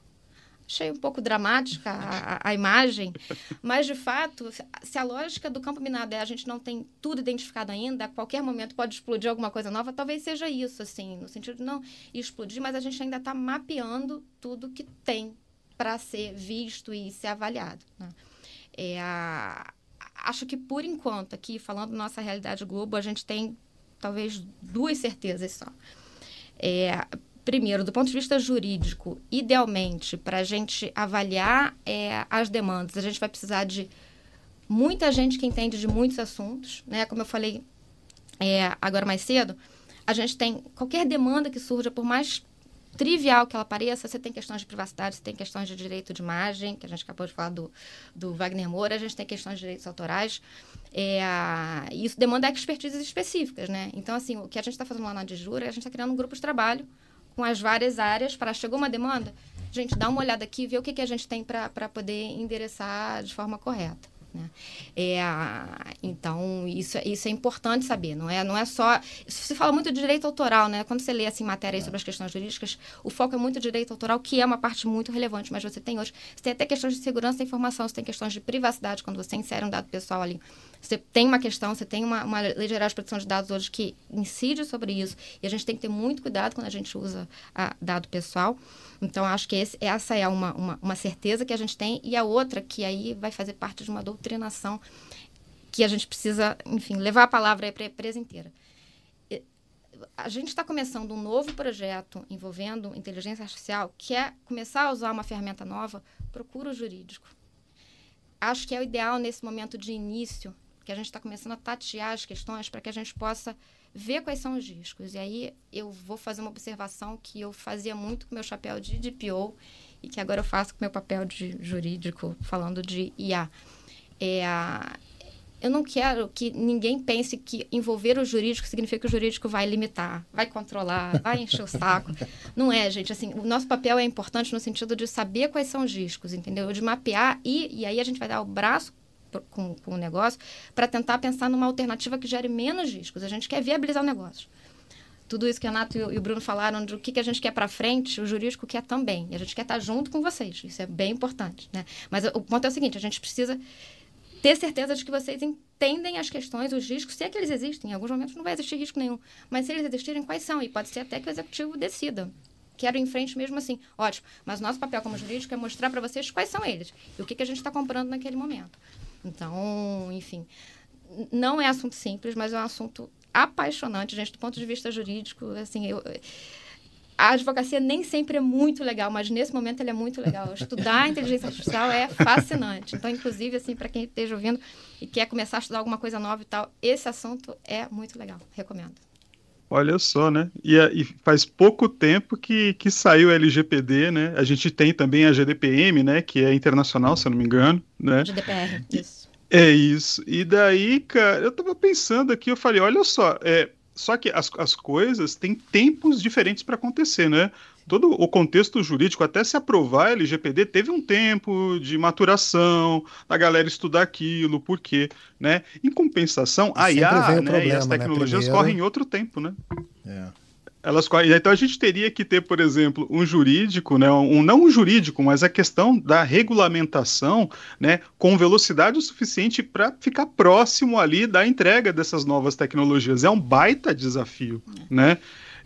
achei um pouco dramática a, a, imagem, mas de fato, se a lógica do campo minado é a gente não tem tudo identificado ainda, a qualquer momento pode explodir alguma coisa nova, talvez seja isso, assim, no sentido de não explodir, mas a gente ainda está mapeando tudo que tem para ser visto e ser avaliado. Né? É a, acho que por enquanto, aqui falando nossa realidade globo, a gente tem talvez duas certezas só. É, primeiro, do ponto de vista jurídico, idealmente, para a gente avaliar é, as demandas, a gente vai precisar de muita gente que entende de muitos assuntos, né? Como eu falei é, agora mais cedo, a gente tem qualquer demanda que surja, por mais trivial que ela pareça, você tem questões de privacidade, você tem questões de direito de imagem, que a gente acabou de falar do, do Wagner Moura, a gente tem questões de direitos autorais. É, isso demanda expertises específicas, né? Então, assim, o que a gente está fazendo lá na Dijura, a gente está criando um grupo de trabalho com as várias áreas para chegou uma demanda, gente, dá uma olhada aqui, vê o que, que a gente tem para poder endereçar de forma correta. Né? É, então, isso, isso é importante saber, não é, não é só... Se fala muito de direito autoral, né? Quando você lê assim, matéria sobre as questões jurídicas, o foco é muito direito autoral, que é uma parte muito relevante, mas você tem hoje... Você tem até questões de segurança da informação, você tem questões de privacidade, quando você insere um dado pessoal ali. Você tem uma questão, você tem uma, uma lei geral de proteção de dados hoje que incide sobre isso, e a gente tem que ter muito cuidado quando a gente usa a, dado pessoal. Então, acho que esse, essa é uma, uma, uma certeza que a gente tem, e a outra, que aí vai fazer parte de uma doutrinação que a gente precisa, enfim, levar a palavra para a empresa inteira. A gente está começando um novo projeto envolvendo inteligência artificial, que é começar a usar uma ferramenta nova, procura o jurídico. Acho que é o ideal nesse momento de início, que a gente está começando a tatear as questões para que a gente possa ver quais são os riscos. E aí eu vou fazer uma observação que eu fazia muito com meu chapéu de DPO e que agora eu faço com meu papel de jurídico, falando de IA. É, eu não quero que ninguém pense que envolver o jurídico significa que o jurídico vai limitar, vai controlar, vai encher o saco. Não é, gente. Assim, o nosso papel é importante no sentido de saber quais são os riscos, entendeu? De mapear e, e aí a gente vai dar o braço com, com o negócio para tentar pensar numa alternativa que gere menos riscos. A gente quer viabilizar o negócio. tudo isso que o Renato e o Bruno falaram do que, que a gente quer para frente, o jurídico quer também. E a gente quer estar junto com vocês. Isso é bem importante, né? Mas o ponto é o seguinte, a gente precisa ter certeza de que vocês entendem as questões, os riscos, se é que eles existem. Em alguns momentos não vai existir risco nenhum. Mas se eles existirem, quais são? E pode ser até que o executivo decida. Quero ir em frente mesmo assim. Ótimo. Mas nosso papel como jurídico é mostrar para vocês quais são eles. E o que, que a gente está comprando naquele momento. Então, enfim, não é assunto simples, mas é um assunto apaixonante, gente, do ponto de vista jurídico. Assim, eu, a advocacia nem sempre é muito legal, mas nesse momento ele é muito legal. Estudar inteligência artificial é fascinante. Então, inclusive, assim, para quem esteja ouvindo e quer começar a estudar alguma coisa nova e tal, esse assunto é muito legal. Recomendo. Olha só, né? E, e, faz pouco tempo que, que saiu a LGPD, né? A gente tem também a GDPM, né? Que é internacional, se eu não me engano, né? GDPR, isso. É isso. E daí, cara, eu tava pensando aqui, eu falei, olha só, é, só que as, as coisas têm tempos diferentes para acontecer, né? Todo o contexto jurídico, até se aprovar a LGPD, teve um tempo de maturação, da galera estudar aquilo, por quê, né? Em compensação, a IA né, problema, e as né? tecnologias né? Primeiro... correm em outro tempo, né? É. Elas correm... Então a gente teria que ter, por exemplo, um jurídico, né? Um, não um jurídico, mas a questão da regulamentação, né? Com velocidade o suficiente para ficar próximo ali da entrega dessas novas tecnologias. É um baita desafio, né?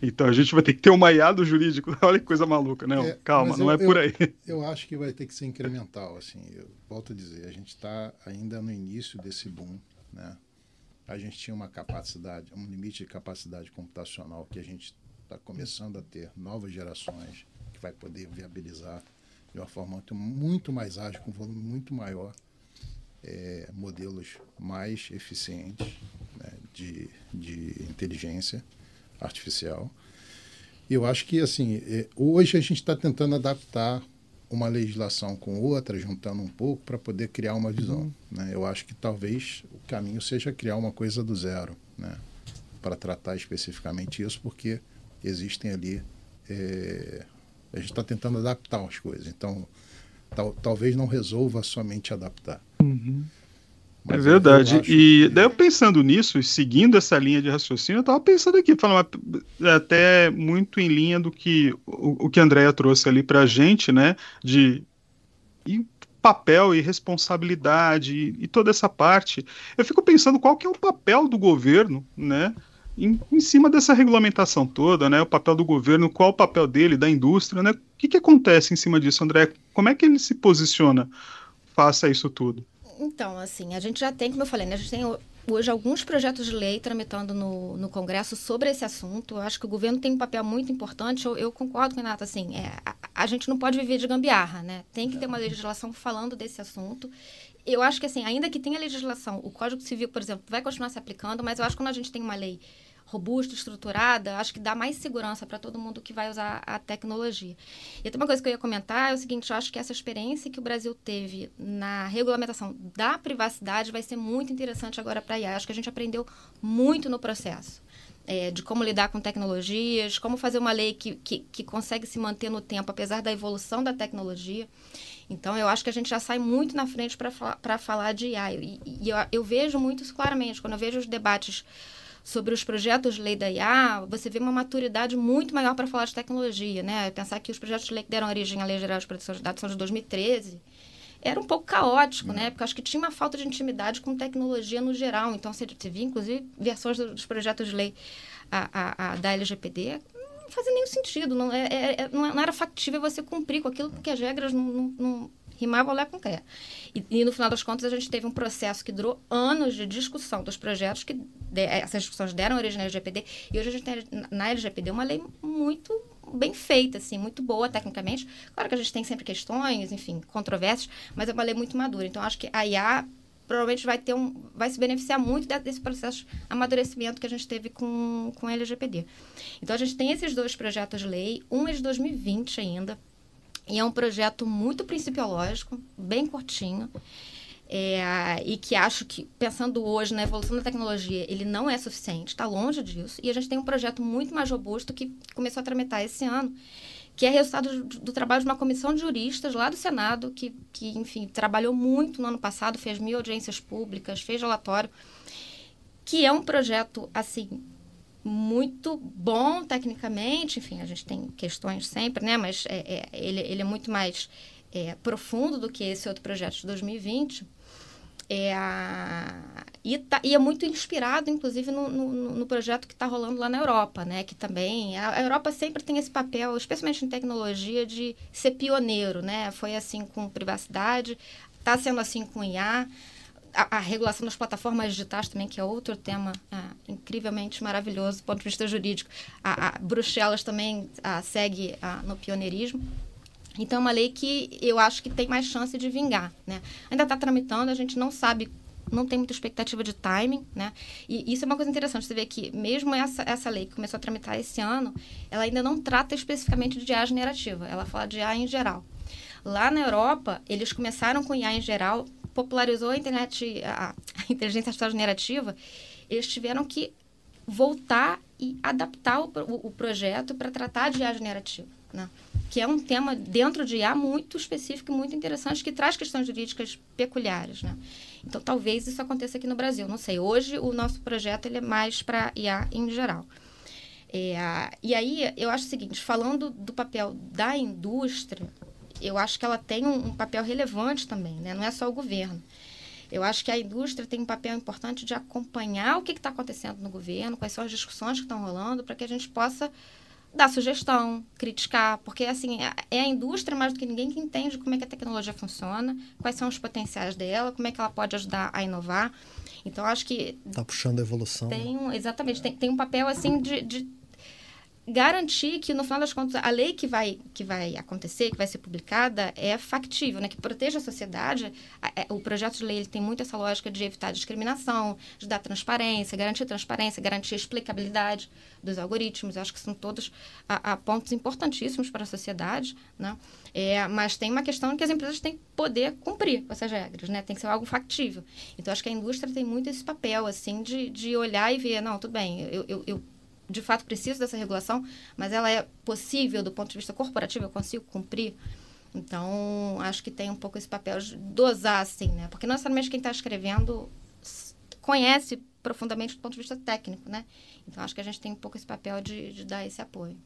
Então a gente vai ter que ter um maiado jurídico. Olha que coisa maluca, não. É, Calma, não eu, é por aí. Eu, eu, acho que vai ter que ser incremental, assim. Eu volto a dizer, a gente está ainda no início desse boom, né? A gente tinha uma capacidade, um limite de capacidade computacional que a gente está começando a ter novas gerações que vai poder viabilizar de uma forma muito, muito mais ágil, com um volume muito maior, é, modelos mais eficientes né, de, de inteligência artificial. Eu acho que, assim, é, hoje a gente está tentando adaptar uma legislação com outra, juntando um pouco, para poder criar uma visão. Uhum. Né? Eu acho que talvez o caminho seja criar uma coisa do zero, né? para tratar especificamente isso, porque existem ali. É, a gente está tentando adaptar as coisas. Então, tal, talvez não resolva somente adaptar. Uhum. É verdade. E daí eu pensando nisso, seguindo essa linha de raciocínio, eu estava pensando aqui, falando até muito em linha do que o, o que a Andrea trouxe ali para a gente, né? De e papel e responsabilidade e, e, toda essa parte. Eu fico pensando qual que é o papel do governo, né? Em, em, cima dessa regulamentação toda, né? O papel do governo, qual o papel dele, da indústria, né? O que, que acontece em cima disso, André? Como é que ele se posiciona face a isso tudo? Então, assim, a gente já tem, como eu falei, né, a gente tem hoje alguns projetos de lei tramitando no, no Congresso sobre esse assunto. Eu acho que o governo tem um papel muito importante. Eu, eu concordo com a Renata, assim, é, a, a, gente não pode viver de gambiarra, né? Tem que ter uma legislação falando desse assunto. Eu acho que, assim, ainda que tenha legislação, o Código Civil, por exemplo, vai continuar se aplicando, mas eu acho que quando a gente tem uma lei robusta, estruturada, acho que dá mais segurança para todo mundo que vai usar a tecnologia. E tem uma coisa que eu ia comentar é o seguinte, eu acho que essa experiência que o Brasil teve na regulamentação da privacidade vai ser muito interessante agora para a IA. Acho que a gente aprendeu muito no processo. É, de como lidar com tecnologias, como fazer uma lei que, que, que consegue se manter no tempo, apesar da evolução da tecnologia. Então, eu acho que a gente já sai muito na frente para falar de IA. E, e eu, eu vejo muito isso claramente. Quando eu vejo os debates sobre os projetos de lei da IA, você vê uma maturidade muito maior para falar de tecnologia, né? Pensar que os projetos de lei que deram origem à Lei Geral de Proteção de Dados são de 2013 era um pouco caótico, né? Porque acho que tinha uma falta de intimidade com tecnologia no geral. Então, você, via, inclusive, versões dos projetos de lei a, a, a da LGPD não fazia nenhum sentido. Não, é, é, é não era factível você cumprir com aquilo porque as regras não, não, não rimava olé com cré. E, e, no final das contas, a gente teve um processo que durou anos de discussão dos projetos, que de, essas discussões deram origem na LGPD, e hoje a gente tem na LGPD uma lei muito bem feita, assim, muito boa tecnicamente. Claro que a gente tem sempre questões, enfim, controvérsias, mas é uma lei muito madura. Então, acho que a IA provavelmente vai ter um vai se beneficiar muito desse processo de amadurecimento que a gente teve com, com a LGPD. Então a gente tem esses dois projetos de lei, um é de 2020 ainda, e é um projeto muito principiológico, bem curtinho. É, e que acho que, pensando hoje na evolução da tecnologia, ele não é suficiente, está longe disso. E a gente tem um projeto muito mais robusto que começou a tramitar esse ano, que é resultado do, do trabalho de uma comissão de juristas lá do Senado, que, que, enfim, trabalhou muito no ano passado, fez mil audiências públicas, fez relatório, que é um projeto, assim, muito bom tecnicamente, enfim, a gente tem questões sempre, né? Mas é, é, ele, ele é muito mais é, profundo do que esse outro projeto de 2020. É, e, tá, e, é muito inspirado, inclusive, no, no, no projeto que está rolando lá na Europa, né? Que também a, a, Europa sempre tem esse papel, especialmente em tecnologia, de ser pioneiro, né? Foi assim com privacidade, está sendo assim com IA. A, a, regulação das plataformas digitais também, que é outro tema ah, incrivelmente maravilhoso do ponto de vista jurídico. A, a Bruxelas também segue no pioneirismo. Então, é uma lei que eu acho que tem mais chance de vingar, né? Ainda está tramitando, a gente não sabe, não tem muita expectativa de timing, né? E isso é uma coisa interessante, você vê que mesmo essa, essa lei que começou a tramitar esse ano, ela ainda não trata especificamente de IA generativa, ela fala de IA em geral. Lá na Europa, eles começaram com IA em geral, popularizou a internet, a, a inteligência artificial generativa, eles tiveram que voltar e adaptar o, o, o projeto para tratar de IA generativa, né? que é um tema dentro de IA muito específico e muito interessante, que traz questões jurídicas peculiares. Né? Então, talvez isso aconteça aqui no Brasil. Não sei. Hoje, o nosso projeto ele é mais para IA em geral. É, e aí, eu acho o seguinte: falando do papel da indústria, eu acho que ela tem um, um papel relevante também, né? não é só o governo. Eu acho que a indústria tem um papel importante de acompanhar o que está acontecendo no governo, quais são as discussões que estão rolando, para que a gente possa dar sugestão, criticar, porque assim é, é a indústria mais do que ninguém que entende como é que a tecnologia funciona, quais são os potenciais dela, como é que ela pode ajudar a inovar. Então acho que tá puxando a evolução. Tem um, exatamente tem, tem um papel assim de, de garantir que no final das contas a lei que vai que vai acontecer que vai ser publicada é factível né? Que proteja a sociedade. É, o projeto de lei ele tem muito essa lógica de evitar discriminação de dar transparência garantir transparência garantir explicabilidade dos algoritmos. Eu acho que são todos a, a pontos importantíssimos para a sociedade né? É, mas tem uma questão que as empresas têm que poder cumprir essas regras né? Tem que ser algo factível. Então acho que a indústria tem muito esse papel assim de, de olhar e ver não tudo bem eu, eu, eu de fato preciso dessa regulação, mas ela é possível do ponto de vista corporativo, eu consigo cumprir. Então, acho que tem um pouco esse papel de dosar, assim, né? Porque não necessariamente quem está escrevendo conhece profundamente do ponto de vista técnico, né? Então, acho que a gente tem um pouco esse papel de, de dar esse apoio.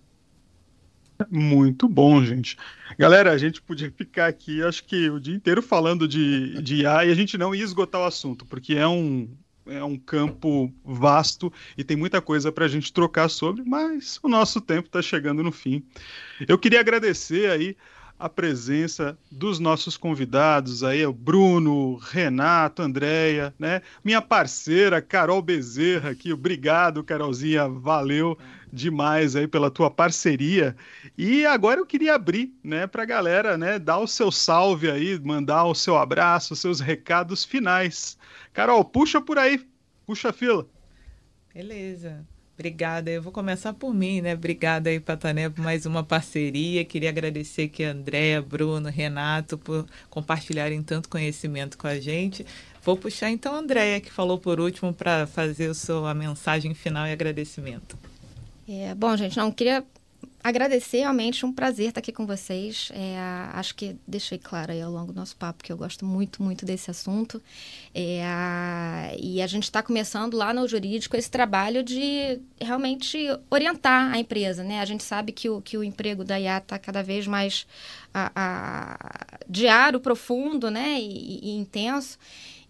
Muito bom, gente. Galera, a gente podia ficar aqui, acho que o dia inteiro falando de, de IA e a gente não ia esgotar o assunto, porque é um, é um campo vasto e tem muita coisa para a gente trocar sobre, mas o nosso tempo está chegando no fim. Eu queria agradecer aí a presença dos nossos convidados aí, o Bruno, Renato, Andréia, né? Minha parceira Carol Bezerra aqui, obrigado Carolzinha, valeu demais aí pela tua parceria. E agora eu queria abrir, né, para a galera, né, dar o seu salve aí, mandar o seu abraço, os seus recados finais. Carol, puxa por aí, puxa a fila. Beleza. Obrigada. Eu vou começar por mim, né? Obrigada aí, Patané, por mais uma parceria. Queria agradecer aqui a Andréa, Bruno, Renato por compartilharem tanto conhecimento com a gente. Vou puxar então a Andréa, que falou por último, para fazer a sua mensagem final e agradecimento. É, bom, gente, não queria agradecer, realmente um prazer estar aqui com vocês. É, acho que deixei claro aí ao longo do nosso papo que eu gosto muito, muito desse assunto. É, e a gente está começando lá no jurídico esse trabalho de realmente orientar a empresa. Né? A gente sabe que o, que o emprego da IA está cada vez mais a, a, diário, profundo né? e, e intenso.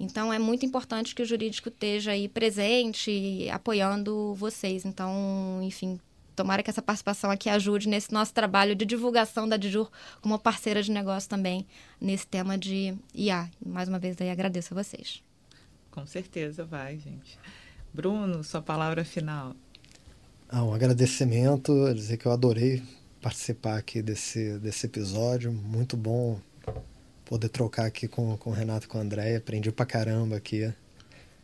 Então, é muito importante que o jurídico esteja aí presente, apoiando vocês. Então, enfim, tomara que essa participação aqui ajude nesse nosso trabalho de divulgação da Dijur como parceira de negócio também nesse tema de IA. Mais uma vez aí agradeço a vocês. Com certeza vai, gente. Bruno, sua palavra final. Ah, um agradecimento, dizer que eu adorei participar aqui desse, desse episódio. Muito bom poder trocar aqui com, com o Renato e com a Andréia. Aprendi pra caramba aqui.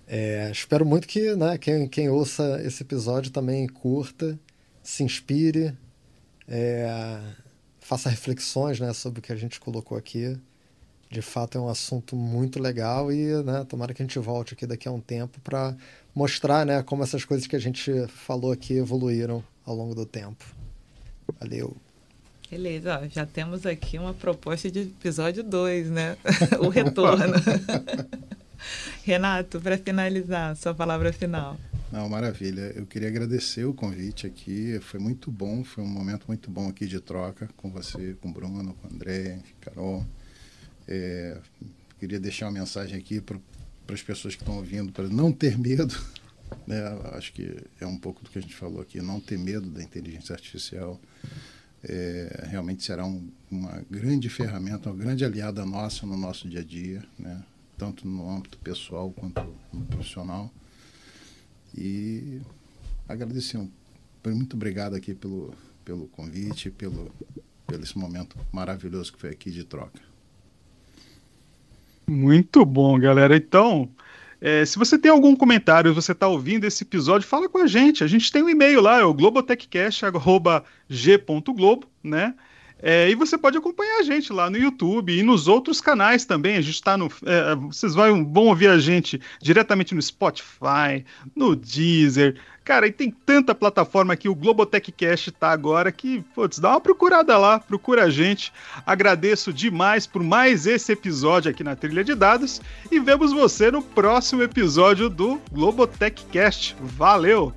É, espero muito que né, quem, quem ouça esse episódio também curta se inspire, é, faça reflexões né, sobre o que a gente colocou aqui. De fato, é um assunto muito legal e né, tomara que a gente volte aqui daqui a um tempo para mostrar né, como essas coisas que a gente falou aqui evoluíram ao longo do tempo. Valeu! Beleza, ó, já temos aqui uma proposta de episódio 2, né? o retorno. Renato, para finalizar, sua palavra final. Não, maravilha. Eu queria agradecer o convite aqui. Foi muito bom, foi um momento muito bom aqui de troca com você, com o Bruno, com o André, Carol. É, queria deixar uma mensagem aqui para as pessoas que estão ouvindo, para não ter medo. Né? Acho que é um pouco do que a gente falou aqui, não ter medo da inteligência artificial. É, realmente será um, uma grande ferramenta, uma grande aliada nossa no nosso dia a dia, né? tanto no âmbito pessoal quanto no profissional. E agradecer, muito obrigado aqui pelo, pelo convite, pelo, pelo esse momento maravilhoso que foi aqui de troca. Muito bom, galera. Então, é, se você tem algum comentário, você está ouvindo esse episódio, fala com a gente. A gente tem um e-mail lá, é o globotechcast.g.globo, né? É, e você pode acompanhar a gente lá no YouTube e nos outros canais também. A gente está no. É, vocês vão, vão ouvir a gente diretamente no Spotify, no Deezer. Cara, e tem tanta plataforma que o Globotechcast tá agora que, putz, dá uma procurada lá, procura a gente. Agradeço demais por mais esse episódio aqui na Trilha de Dados e vemos você no próximo episódio do Globotechcast. Valeu!